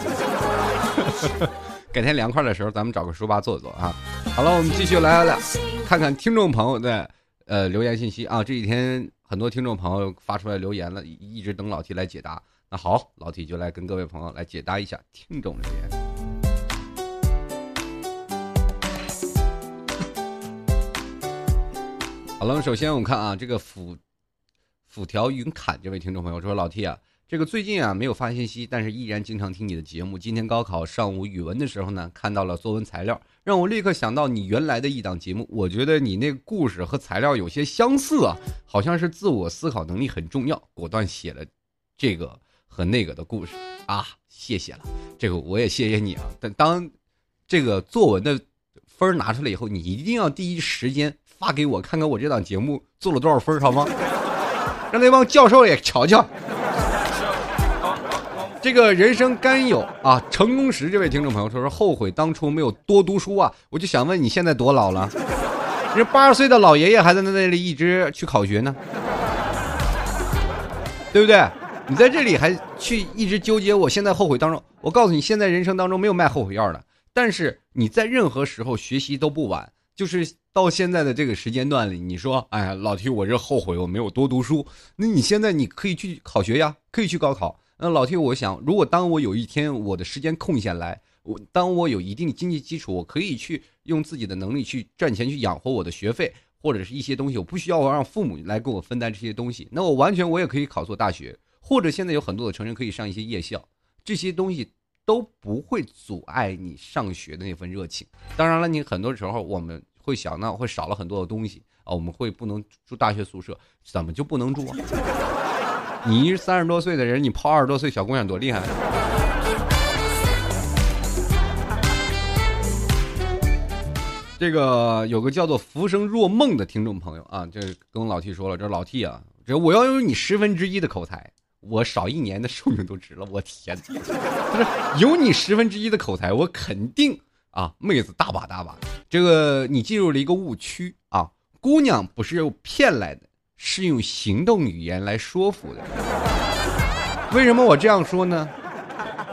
改天凉快的时候，咱们找个书吧坐坐啊。好了，我们继续来来看看听众朋友的呃留言信息啊。这几天很多听众朋友发出来留言了，一直等老 T 来解答。那好，老 T 就来跟各位朋友来解答一下听众留言。好了，首先我们看啊，这个斧斧条云侃这位听众朋友说：“老 T 啊，这个最近啊没有发信息，但是依然经常听你的节目。今天高考上午语文的时候呢，看到了作文材料，让我立刻想到你原来的一档节目。我觉得你那个故事和材料有些相似啊，好像是自我思考能力很重要，果断写了这个。”和那个的故事啊，谢谢了，这个我也谢谢你啊。但当这个作文的分拿出来以后，你一定要第一时间发给我，看看我这档节目做了多少分，好吗？让那帮教授也瞧瞧。这个人生甘有啊，成功时这位听众朋友说说后悔当初没有多读书啊。我就想问你现在多老了？这八十岁的老爷爷还在那里一直去考学呢，对不对？你在这里还去一直纠结，我现在后悔当中。我告诉你，现在人生当中没有卖后悔药的。但是你在任何时候学习都不晚，就是到现在的这个时间段里，你说，哎呀，老提我这后悔我没有多读书。那你现在你可以去考学呀，可以去高考。那老提，我想，如果当我有一天我的时间空下来，我当我有一定经济基础，我可以去用自己的能力去赚钱，去养活我的学费或者是一些东西，我不需要让父母来给我分担这些东西，那我完全我也可以考做大学。或者现在有很多的成人可以上一些夜校，这些东西都不会阻碍你上学的那份热情。当然了，你很多时候我们会想，那会少了很多的东西啊，我们会不能住大学宿舍，怎么就不能住啊？你一三十多岁的人，你泡二十多岁小姑娘多厉害！这个有个叫做“浮生若梦”的听众朋友啊，就跟老 T 说了，这老 T 啊，这我要有你十分之一的口才。我少一年的寿命都值了，我天！就是有你十分之一的口才，我肯定啊，妹子大把大把。这个你进入了一个误区啊，姑娘不是用骗来的，是用行动语言来说服的。为什么我这样说呢？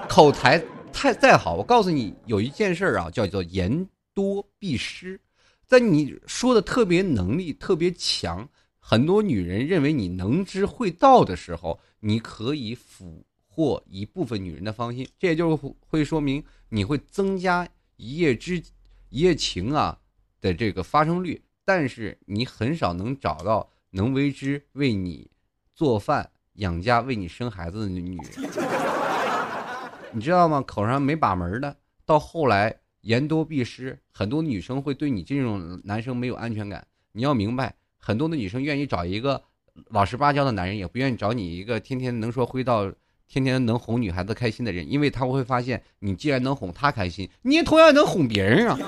口才太再好，我告诉你，有一件事啊，叫做言多必失，在你说的特别能力特别强。很多女人认为你能知会道的时候，你可以俘获一部分女人的芳心，这也就是会说明你会增加一夜之一夜情啊的这个发生率，但是你很少能找到能为之为你做饭养家、为你生孩子的女人，你知道吗？口上没把门的，到后来言多必失，很多女生会对你这种男生没有安全感，你要明白。很多的女生愿意找一个老实巴交的男人，也不愿意找你一个天天能说会道、天天能哄女孩子开心的人，因为他会发现，你既然能哄她开心，你也同样能哄别人啊。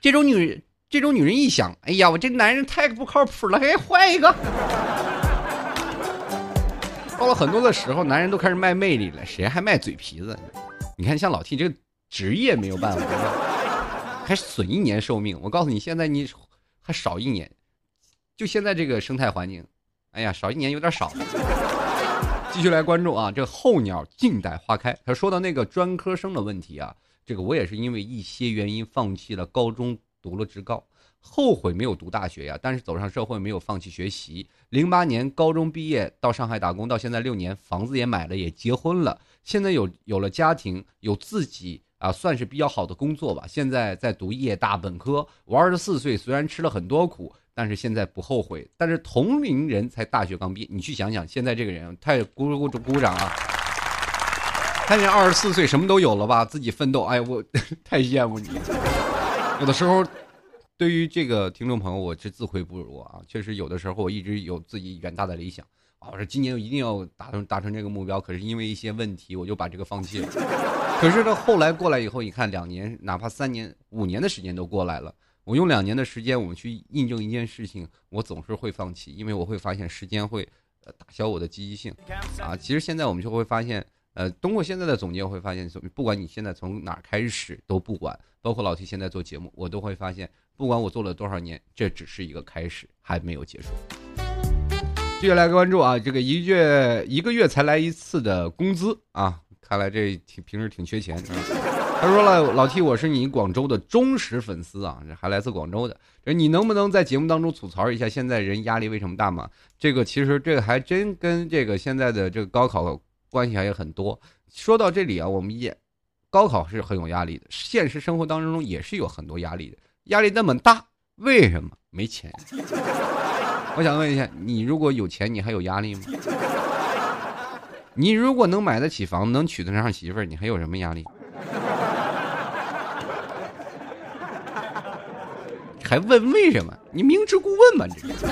这种女人，这种女人一想，哎呀，我这男人太不靠谱了，哎，换一个。到了很多的时候，男人都开始卖魅力了，谁还卖嘴皮子？你看，像老 T 这个职业没有办法，还损一年寿命。我告诉你，现在你。还少一年，就现在这个生态环境，哎呀，少一年有点少。继续来关注啊，这候鸟静待花开。他说到那个专科生的问题啊，这个我也是因为一些原因放弃了高中，读了职高。后悔没有读大学呀，但是走上社会没有放弃学习。零八年高中毕业到上海打工，到现在六年，房子也买了，也结婚了。现在有有了家庭，有自己啊，算是比较好的工作吧。现在在读夜大本科。我二十四岁，虽然吃了很多苦，但是现在不后悔。但是同龄人才大学刚毕业，你去想想，现在这个人太鼓鼓鼓掌啊！看见二十四岁什么都有了吧？自己奋斗，哎我 太羡慕你。有的时候。对于这个听众朋友，我是自愧不如啊！确实，有的时候我一直有自己远大的理想啊，我说今年一定要达成达成这个目标。可是因为一些问题，我就把这个放弃了。可是呢，后来过来以后，你看两年，哪怕三年、五年的时间都过来了，我用两年的时间，我们去印证一件事情，我总是会放弃，因为我会发现时间会打消我的积极性啊。其实现在我们就会发现。呃，通过现在的总结，会发现，不管你现在从哪儿开始都不管，包括老 T 现在做节目，我都会发现，不管我做了多少年，这只是一个开始，还没有结束。继续来关注啊，这个一月一个月才来一次的工资啊，看来这挺平时挺缺钱啊。他说了，老 T，我是你广州的忠实粉丝啊，还来自广州的，你能不能在节目当中吐槽一下现在人压力为什么大嘛？这个其实这个还真跟这个现在的这个高考。关系还有很多。说到这里啊，我们也高考是很有压力的，现实生活当中也是有很多压力的。压力那么大，为什么没钱？我想问一下，你如果有钱，你还有压力吗？你如果能买得起房，能娶得上媳妇儿，你还有什么压力？还问为什么？你明知故问嘛，这是。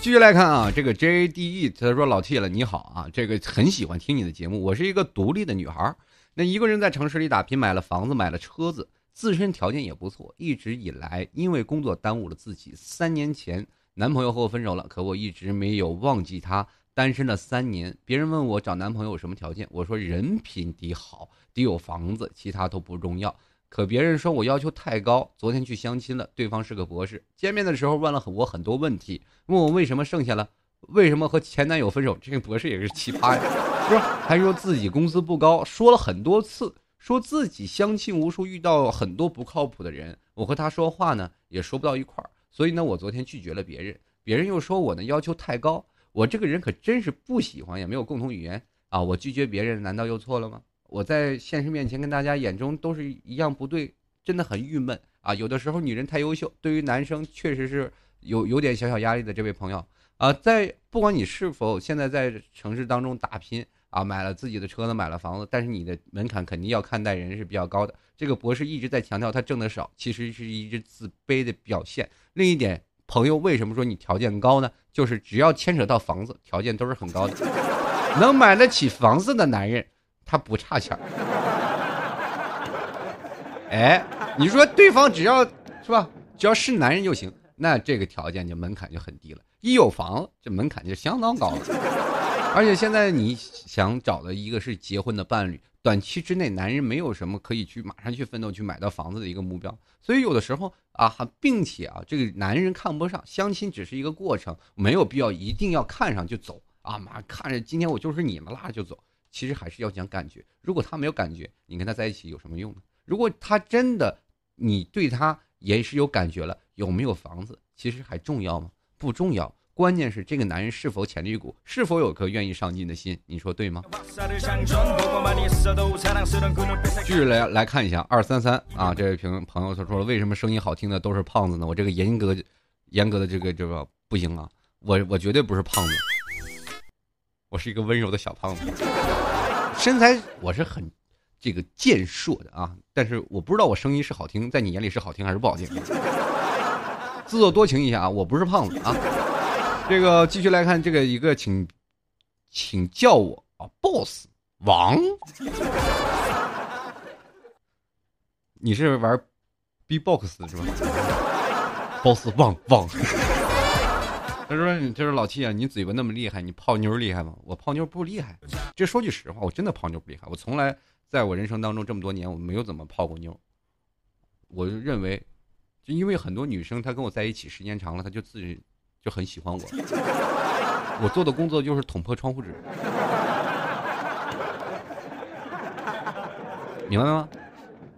继续来看啊，这个 J A D E 他说老 T 了，你好啊，这个很喜欢听你的节目。我是一个独立的女孩，那一个人在城市里打拼，买了房子，买了车子，自身条件也不错。一直以来，因为工作耽误了自己。三年前，男朋友和我分手了，可我一直没有忘记他。单身了三年，别人问我找男朋友有什么条件，我说人品得好，得有房子，其他都不重要。可别人说我要求太高，昨天去相亲了，对方是个博士。见面的时候问了我很多问题，问我为什么剩下了，为什么和前男友分手。这个博士也是奇葩呀，是吧？还说自己工资不高，说了很多次，说自己相亲无数，遇到很多不靠谱的人。我和他说话呢，也说不到一块儿，所以呢，我昨天拒绝了别人。别人又说我呢要求太高，我这个人可真是不喜欢，也没有共同语言啊。我拒绝别人，难道又错了吗？我在现实面前跟大家眼中都是一样不对，真的很郁闷啊！有的时候女人太优秀，对于男生确实是有有点小小压力的。这位朋友啊，在不管你是否现在在城市当中打拼啊，买了自己的车子，买了房子，但是你的门槛肯定要看待人是比较高的。这个博士一直在强调他挣的少，其实是一直自卑的表现。另一点，朋友为什么说你条件高呢？就是只要牵扯到房子，条件都是很高的，能买得起房子的男人。他不差钱哎，你说对方只要是吧，只要是男人就行，那这个条件就门槛就很低了。一有房，这门槛就相当高了。而且现在你想找的一个是结婚的伴侣，短期之内男人没有什么可以去马上去奋斗去买到房子的一个目标，所以有的时候啊，还并且啊，这个男人看不上相亲只是一个过程，没有必要一定要看上就走啊，马看着今天我就是你了，拉着就走。其实还是要讲感觉。如果他没有感觉，你跟他在一起有什么用呢？如果他真的，你对他也是有感觉了，有没有房子，其实还重要吗？不重要。关键是这个男人是否潜力股，是否有颗愿意上进的心。你说对吗？继续来来看一下二三三啊，这位朋朋友他说了，为什么声音好听的都是胖子呢？我这个严格严格的这个这个不行啊，我我绝对不是胖子。我是一个温柔的小胖子，身材我是很这个健硕的啊，但是我不知道我声音是好听，在你眼里是好听还是不好听？自作多情一下啊，我不是胖子啊。这个继续来看这个一个，请请叫我啊，boss 王。你是玩 B-box 是吧？boss 旺旺。他说：“你这是老七啊，你嘴巴那么厉害，你泡妞厉害吗？我泡妞不厉害。这说句实话，我真的泡妞不厉害。我从来在我人生当中这么多年，我没有怎么泡过妞。我就认为，就因为很多女生她跟我在一起时间长了，她就自就很喜欢我。我做的工作就是捅破窗户纸，明白吗？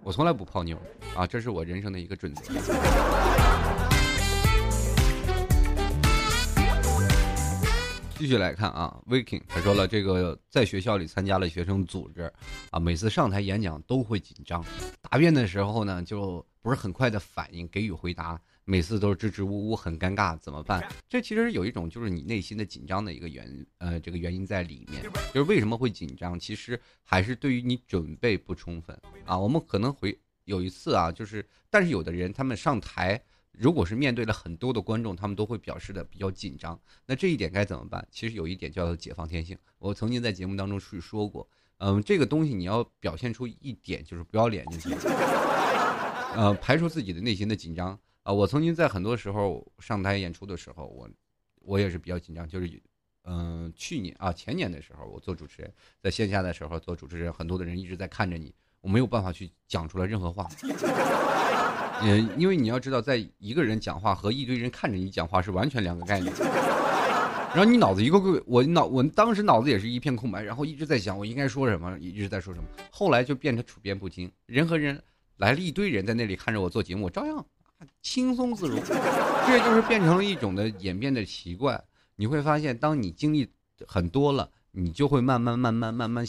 我从来不泡妞啊，这是我人生的一个准则。继续来看啊，Viking 他说了，这个在学校里参加了学生组织，啊，每次上台演讲都会紧张，答辩的时候呢，就不是很快的反应给予回答，每次都是支支吾吾，很尴尬，怎么办？这其实有一种就是你内心的紧张的一个原呃这个原因在里面，就是为什么会紧张？其实还是对于你准备不充分啊。我们可能会有一次啊，就是但是有的人他们上台。如果是面对了很多的观众，他们都会表示的比较紧张。那这一点该怎么办？其实有一点叫做解放天性。我曾经在节目当中去说过，嗯，这个东西你要表现出一点就是不要脸就行。呃，排除自己的内心的紧张啊。我曾经在很多时候上台演出的时候，我我也是比较紧张。就是，嗯，去年啊前年的时候，我做主持人，在线下的时候做主持人，很多的人一直在看着你，我没有办法去讲出来任何话。嗯，因为你要知道，在一个人讲话和一堆人看着你讲话是完全两个概念。然后你脑子一个个，我脑我当时脑子也是一片空白，然后一直在想我应该说什么，一直在说什么。后来就变成处变不惊，人和人来了一堆人在那里看着我做节目，我照样轻松自如。这就是变成了一种的演变的习惯。你会发现，当你经历很多了，你就会慢慢慢慢慢慢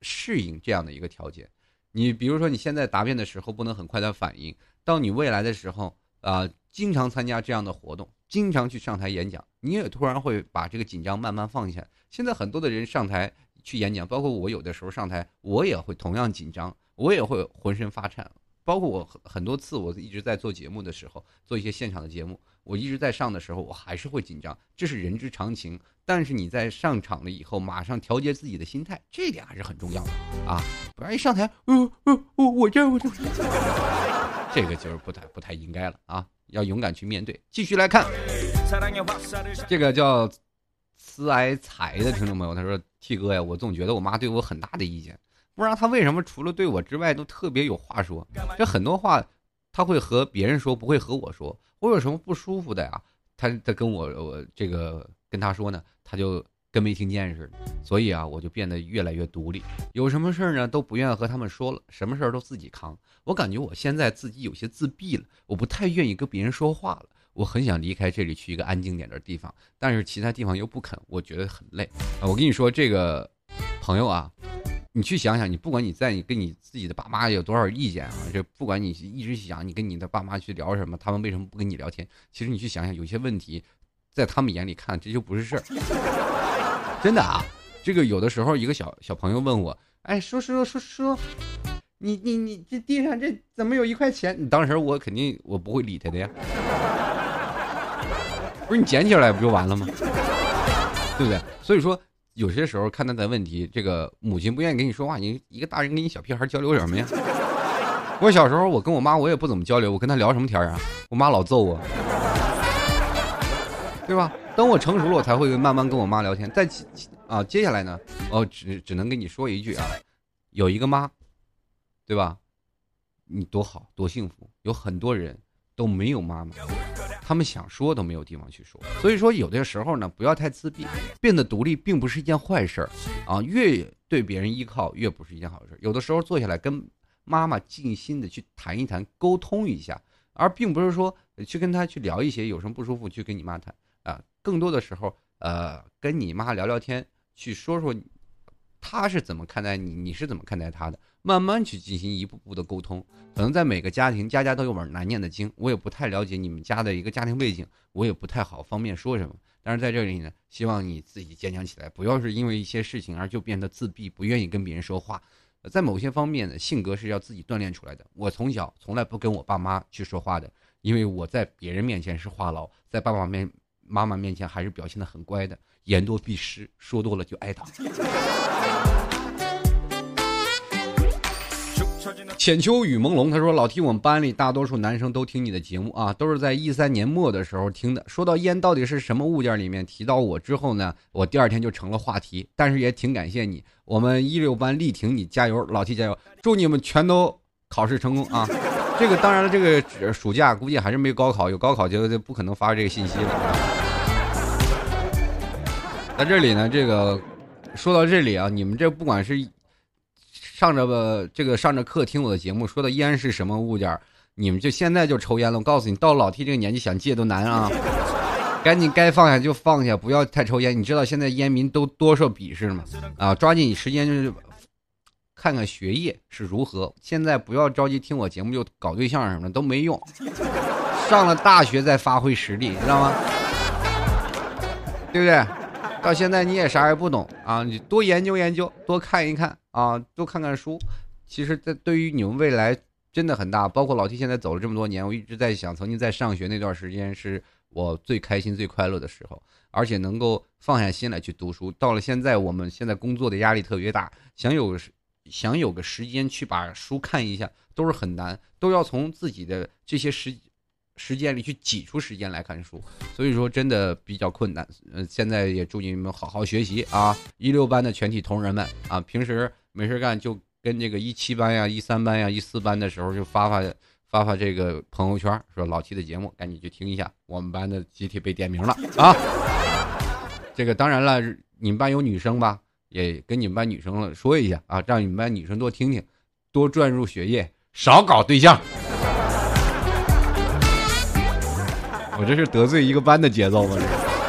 适应这样的一个条件。你比如说，你现在答辩的时候不能很快的反应，到你未来的时候啊，经常参加这样的活动，经常去上台演讲，你也突然会把这个紧张慢慢放下。现在很多的人上台去演讲，包括我有的时候上台，我也会同样紧张，我也会浑身发颤。包括我很多次，我一直在做节目的时候，做一些现场的节目，我一直在上的时候，我还是会紧张，这是人之常情。但是你在上场了以后，马上调节自己的心态，这一点还是很重要的啊！不然一上台，嗯嗯，我我这我这，这个就是不太不太应该了啊！要勇敢去面对。继续来看，这个叫慈爱财的听众朋友，他说：“T 哥呀，我总觉得我妈对我很大的意见。”不知道他为什么除了对我之外都特别有话说，这很多话他会和别人说，不会和我说。我有什么不舒服的呀？他他跟我我这个跟他说呢，他就跟没听见似的。所以啊，我就变得越来越独立，有什么事儿呢都不愿意和他们说了，什么事儿都自己扛。我感觉我现在自己有些自闭了，我不太愿意跟别人说话了。我很想离开这里，去一个安静点的地方，但是其他地方又不肯，我觉得很累啊。我跟你说，这个朋友啊。你去想想，你不管你在你跟你自己的爸妈有多少意见啊，这不管你一直想你跟你的爸妈去聊什么，他们为什么不跟你聊天？其实你去想想，有些问题，在他们眼里看这就不是事儿，真的啊。这个有的时候一个小小朋友问我，哎，叔叔叔叔，你你你这地上这怎么有一块钱？你当时我肯定我不会理他的呀，不是你捡起来不就完了吗？对不对？所以说。有些时候看他的问题，这个母亲不愿意跟你说话，你一个大人跟你小屁孩交流什么呀？我小时候我跟我妈我也不怎么交流，我跟她聊什么天啊？我妈老揍我，对吧？等我成熟了，我才会慢慢跟我妈聊天。再啊，接下来呢，哦，只只能跟你说一句啊，有一个妈，对吧？你多好多幸福，有很多人都没有妈妈。他们想说都没有地方去说，所以说有的时候呢，不要太自闭，变得独立并不是一件坏事儿啊。越对别人依靠，越不是一件好事。有的时候坐下来跟妈妈静心的去谈一谈，沟通一下，而并不是说去跟他去聊一些有什么不舒服去跟你妈谈啊。更多的时候，呃，跟你妈聊聊天，去说说他是怎么看待你，你是怎么看待他的。慢慢去进行一步步的沟通，可能在每个家庭，家家都有本难念的经。我也不太了解你们家的一个家庭背景，我也不太好方便说什么。但是在这里呢，希望你自己坚强起来，不要是因为一些事情而就变得自闭，不愿意跟别人说话。在某些方面呢，性格是要自己锻炼出来的。我从小从来不跟我爸妈去说话的，因为我在别人面前是话痨，在爸爸面妈妈面前还是表现的很乖的。言多必失，说多了就挨打。浅秋雨朦胧，他说：“老提我们班里大多数男生都听你的节目啊，都是在一三年末的时候听的。说到烟到底是什么物件，里面提到我之后呢，我第二天就成了话题。但是也挺感谢你，我们一六班力挺你，加油，老提加油，祝你们全都考试成功啊！这个当然了，这个暑假估计还是没高考，有高考就就不可能发这个信息了。”在这里呢，这个说到这里啊，你们这不管是上着这个上着课听我的节目，说的烟是什么物件你们就现在就抽烟了。我告诉你，到老 T 这个年纪想戒都难啊！赶紧该放下就放下，不要太抽烟。你知道现在烟民都多受鄙视吗？啊，抓紧时间就是看看学业是如何。现在不要着急听我节目就搞对象什么的都没用，上了大学再发挥实力，知道吗？对不对？到现在你也啥也不懂啊！你多研究研究，多看一看啊，多看看书。其实，在对于你们未来真的很大。包括老 T 现在走了这么多年，我一直在想，曾经在上学那段时间是我最开心、最快乐的时候，而且能够放下心来去读书。到了现在，我们现在工作的压力特别大，想有想有个时间去把书看一下，都是很难，都要从自己的这些时。时间里去挤出时间来看书，所以说真的比较困难。呃，现在也祝你们好好学习啊！一六班的全体同仁们啊，平时没事干就跟这个一七班呀、一三班呀、一四班的时候就发发发发这个朋友圈，说老七的节目，赶紧去听一下。我们班的集体被点名了啊！这个当然了，你们班有女生吧？也跟你们班女生说一下啊，让你们班女生多听听，多转入学业，少搞对象。我这是得罪一个班的节奏吗？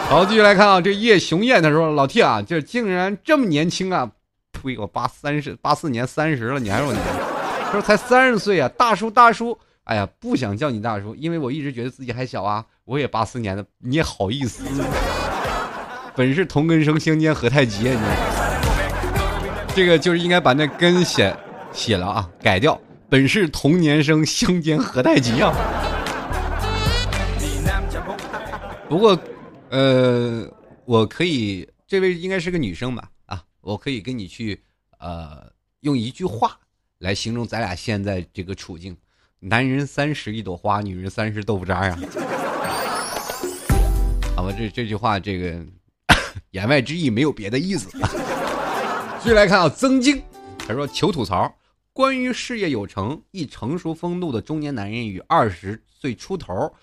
好，继续来看啊，这叶雄燕他说：“老 T 啊，这竟然这么年轻啊！呸，我八三十八四年三十了，你还说你？他说才三十岁啊，大叔大叔！哎呀，不想叫你大叔，因为我一直觉得自己还小啊。我也八四年的，你也好意思？本是同根生，相煎何太急啊！你这个就是应该把那根写写了啊，改掉。本是同年生，相煎何太急啊！” 不过，呃，我可以，这位应该是个女生吧？我可以跟你去，呃，用一句话来形容咱俩现在这个处境：男人三十一朵花，女人三十豆腐渣呀。好吧，这这句话，这个 言外之意没有别的意思。继续来看啊，曾经他说求吐槽，关于事业有成、一成熟风度的中年男人与二十岁出头。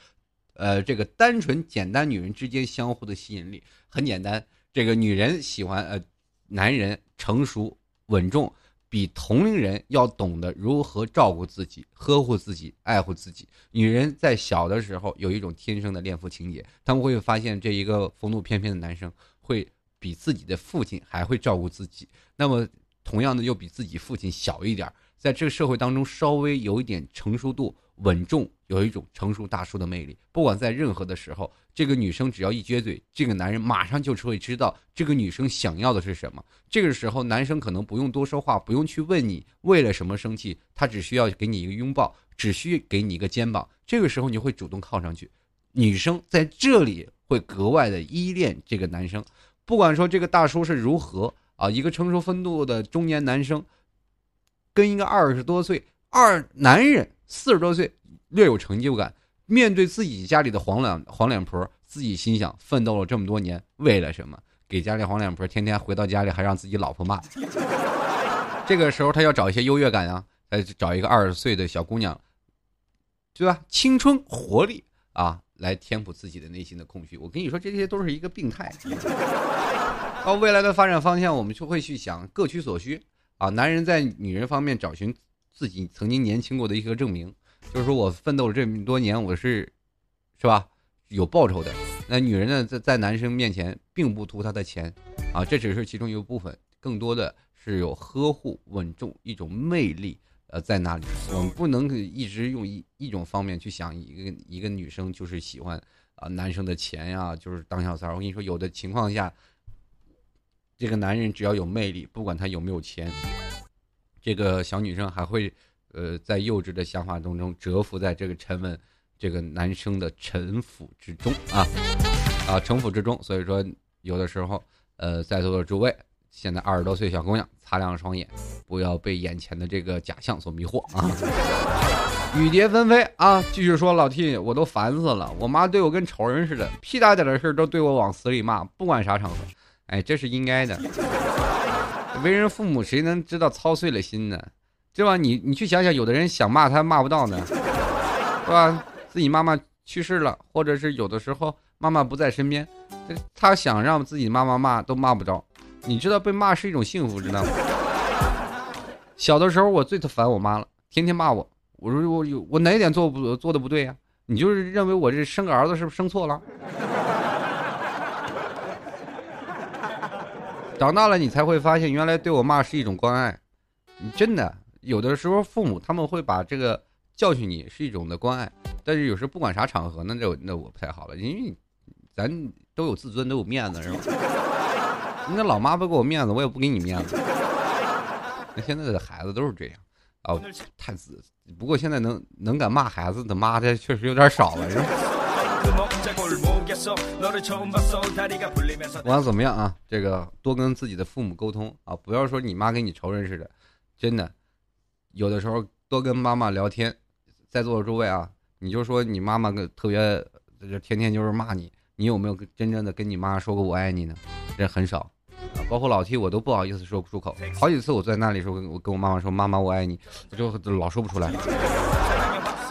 呃，这个单纯简单女人之间相互的吸引力很简单。这个女人喜欢呃，男人成熟稳重，比同龄人要懂得如何照顾自己、呵护自己、爱护自己。女人在小的时候有一种天生的恋父情节，他们会发现这一个风度翩翩的男生会比自己的父亲还会照顾自己。那么，同样的又比自己父亲小一点，在这个社会当中稍微有一点成熟度。稳重有一种成熟大叔的魅力，不管在任何的时候，这个女生只要一撅嘴，这个男人马上就会知道这个女生想要的是什么。这个时候，男生可能不用多说话，不用去问你为了什么生气，他只需要给你一个拥抱，只需给你一个肩膀。这个时候，你会主动靠上去，女生在这里会格外的依恋这个男生。不管说这个大叔是如何啊，一个成熟风度的中年男生，跟一个二十多岁二男人。四十多岁，略有成就感，面对自己家里的黄脸黄脸婆，自己心想：奋斗了这么多年，为了什么？给家里黄脸婆天天回到家里还让自己老婆骂。这个时候他要找一些优越感啊，再找一个二十岁的小姑娘，对吧？青春活力啊，来填补自己的内心的空虚。我跟你说，这些都是一个病态。到未来的发展方向，我们就会去想各取所需啊。男人在女人方面找寻。自己曾经年轻过的一个证明，就是说我奋斗了这么多年，我是，是吧？有报酬的。那女人呢，在在男生面前并不图他的钱，啊，这只是其中一个部分，更多的是有呵护、稳重一种魅力，呃，在那里。我们不能一直用一一种方面去想，一个一个女生就是喜欢啊男生的钱呀，就是当小三儿。我跟你说，有的情况下，这个男人只要有魅力，不管他有没有钱。这个小女生还会，呃，在幼稚的想法当中蛰伏在这个沉稳这个男生的城府之中啊啊城府之中。所以说，有的时候，呃，在座的诸位，现在二十多岁小姑娘，擦亮双眼，不要被眼前的这个假象所迷惑啊！雨蝶纷飞啊！继续说，老 T，我都烦死了，我妈对我跟仇人似的，屁大点的事都对我往死里骂，不管啥场合，哎，这是应该的。为人父母，谁能知道操碎了心呢？对吧？你你去想想，有的人想骂他骂不到呢，对吧？自己妈妈去世了，或者是有的时候妈妈不在身边，他想让自己妈妈骂都骂不着。你知道被骂是一种幸福，知道吗？小的时候我最烦我妈了，天天骂我。我说我有我哪一点做不做的不对呀？你就是认为我这生个儿子是不是生错了？长大了你才会发现，原来对我骂是一种关爱。你真的有的时候父母他们会把这个教训你是一种的关爱，但是有时候不管啥场合，那这那我不太好了，因为咱都有自尊，都有面子，是吧？那老妈不给我面子，我也不给你面子。那现在的孩子都是这样，哦，太自。不过现在能能敢骂孩子的妈的确实有点少了，是吧？不管怎么样啊，这个多跟自己的父母沟通啊，不要说你妈跟你仇人似的，真的，有的时候多跟妈妈聊天。在座的诸位啊，你就说你妈妈跟特别，就天天就是骂你，你有没有真正的跟你妈说过我爱你呢？这很少。包括老 T，我都不好意思说出口。好几次我在那里说，我跟我妈妈说：“妈妈，我爱你。”我就老说不出来。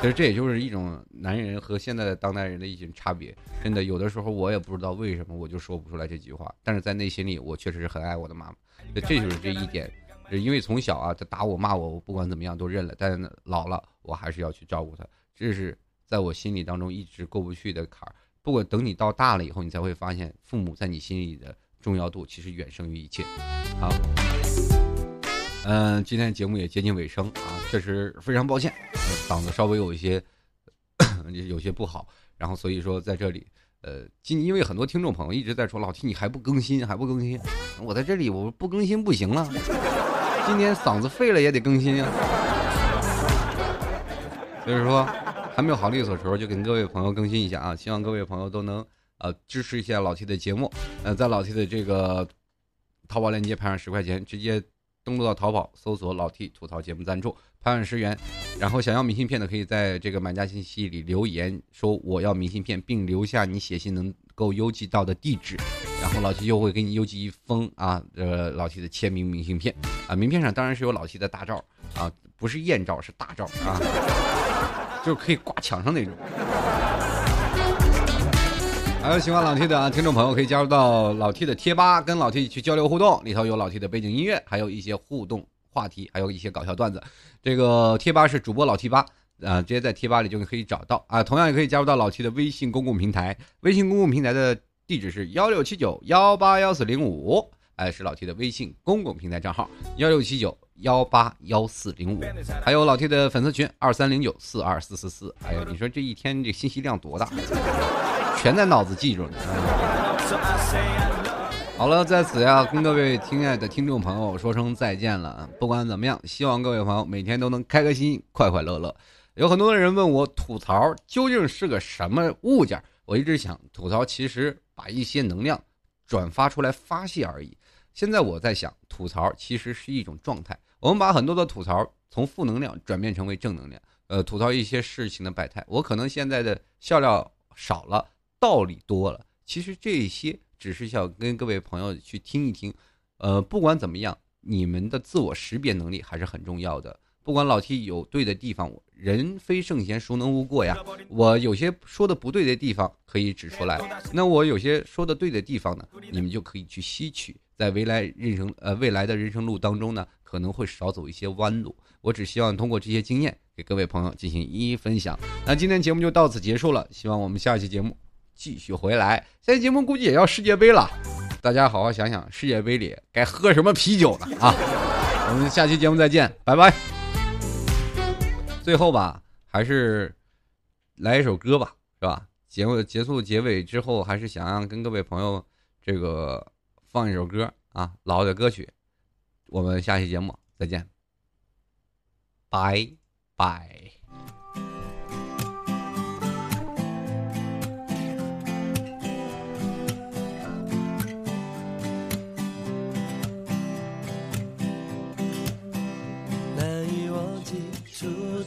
其实这也就是一种男人和现在的当代人的一种差别。真的，有的时候我也不知道为什么，我就说不出来这句话。但是在内心里，我确实是很爱我的妈妈。这就是这一点。因为从小啊，他打我骂我，我不管怎么样都认了。但老了，我还是要去照顾他。这是在我心里当中一直过不去的坎儿。不过等你到大了以后，你才会发现，父母在你心里的。重要度其实远胜于一切。好，嗯，今天节目也接近尾声啊，确实非常抱歉，嗓子稍微有一些 有些不好，然后所以说在这里，呃，今因为很多听众朋友一直在说老 T 你还不更新还不更新，我在这里我不更新不行了，今天嗓子废了也得更新啊，所以说还没有好利索的时候就跟各位朋友更新一下啊，希望各位朋友都能。呃，支持一下老 T 的节目，呃，在老 T 的这个淘宝链接拍上十块钱，直接登录到淘宝搜索“老 T 吐槽节目赞助”，拍上十元。然后想要明信片的，可以在这个买家信息里留言说我要明信片，并留下你写信能够邮寄到的地址，然后老 T 就会给你邮寄一封啊，呃，老 T 的签名明信片啊，名片上当然是有老 T 的大照啊，不是艳照，是大照啊，就是可以挂墙上那种。还有喜欢老 T 的听众朋友可以加入到老 T 的贴吧，跟老 T 去交流互动，里头有老 T 的背景音乐，还有一些互动话题，还有一些搞笑段子。这个贴吧是主播老 T 吧，啊，直接在贴吧里就可以找到啊。同样也可以加入到老 T 的微信公共平台，微信公共平台的地址是幺六七九幺八幺四零五，哎，是老 T 的微信公共平台账号幺六七九幺八幺四零五，还有老 T 的粉丝群二三零九四二四四四。哎呀，你说这一天这信息量多大？全在脑子记住了。好了，在此呀，跟各位亲爱的听众朋友说声再见了。不管怎么样，希望各位朋友每天都能开开心心、快快乐乐。有很多的人问我，吐槽究竟是个什么物件？我一直想，吐槽其实把一些能量转发出来发泄而已。现在我在想，吐槽其实是一种状态。我们把很多的吐槽从负能量转变成为正能量，呃，吐槽一些事情的百态。我可能现在的笑料少了。道理多了，其实这些只是想跟各位朋友去听一听，呃，不管怎么样，你们的自我识别能力还是很重要的。不管老 T 有对的地方，人非圣贤，孰能无过呀？我有些说的不对的地方可以指出来，那我有些说的对的地方呢，你们就可以去吸取，在未来人生呃未来的人生路当中呢，可能会少走一些弯路。我只希望通过这些经验给各位朋友进行一一分享。那今天节目就到此结束了，希望我们下期节目。继续回来，现在节目估计也要世界杯了，大家好好想想世界杯里该喝什么啤酒呢啊！我们下期节目再见，拜拜。最后吧，还是来一首歌吧，是吧？节目结束结尾之后，还是想让跟各位朋友这个放一首歌啊，老的歌曲。我们下期节目再见，拜拜。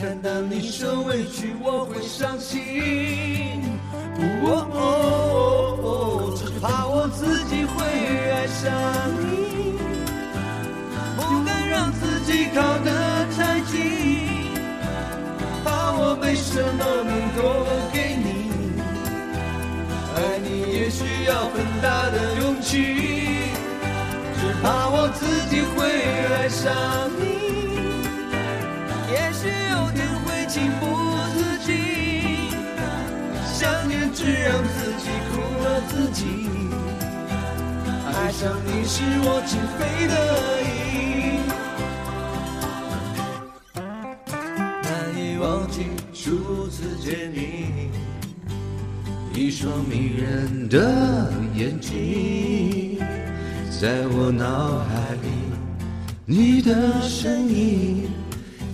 看到你受委屈，我会伤心。哦哦哦，只怕我自己会爱上你，不敢让自己靠得太近，怕我没什么能够给你。爱你也需要很大的勇气，只怕我自己会爱上你。也许有天会情不自禁，想念只让自己苦了自己。爱上你是我情非得已，难以忘记初次见你，一双迷人的眼睛，在我脑海里，你的身影。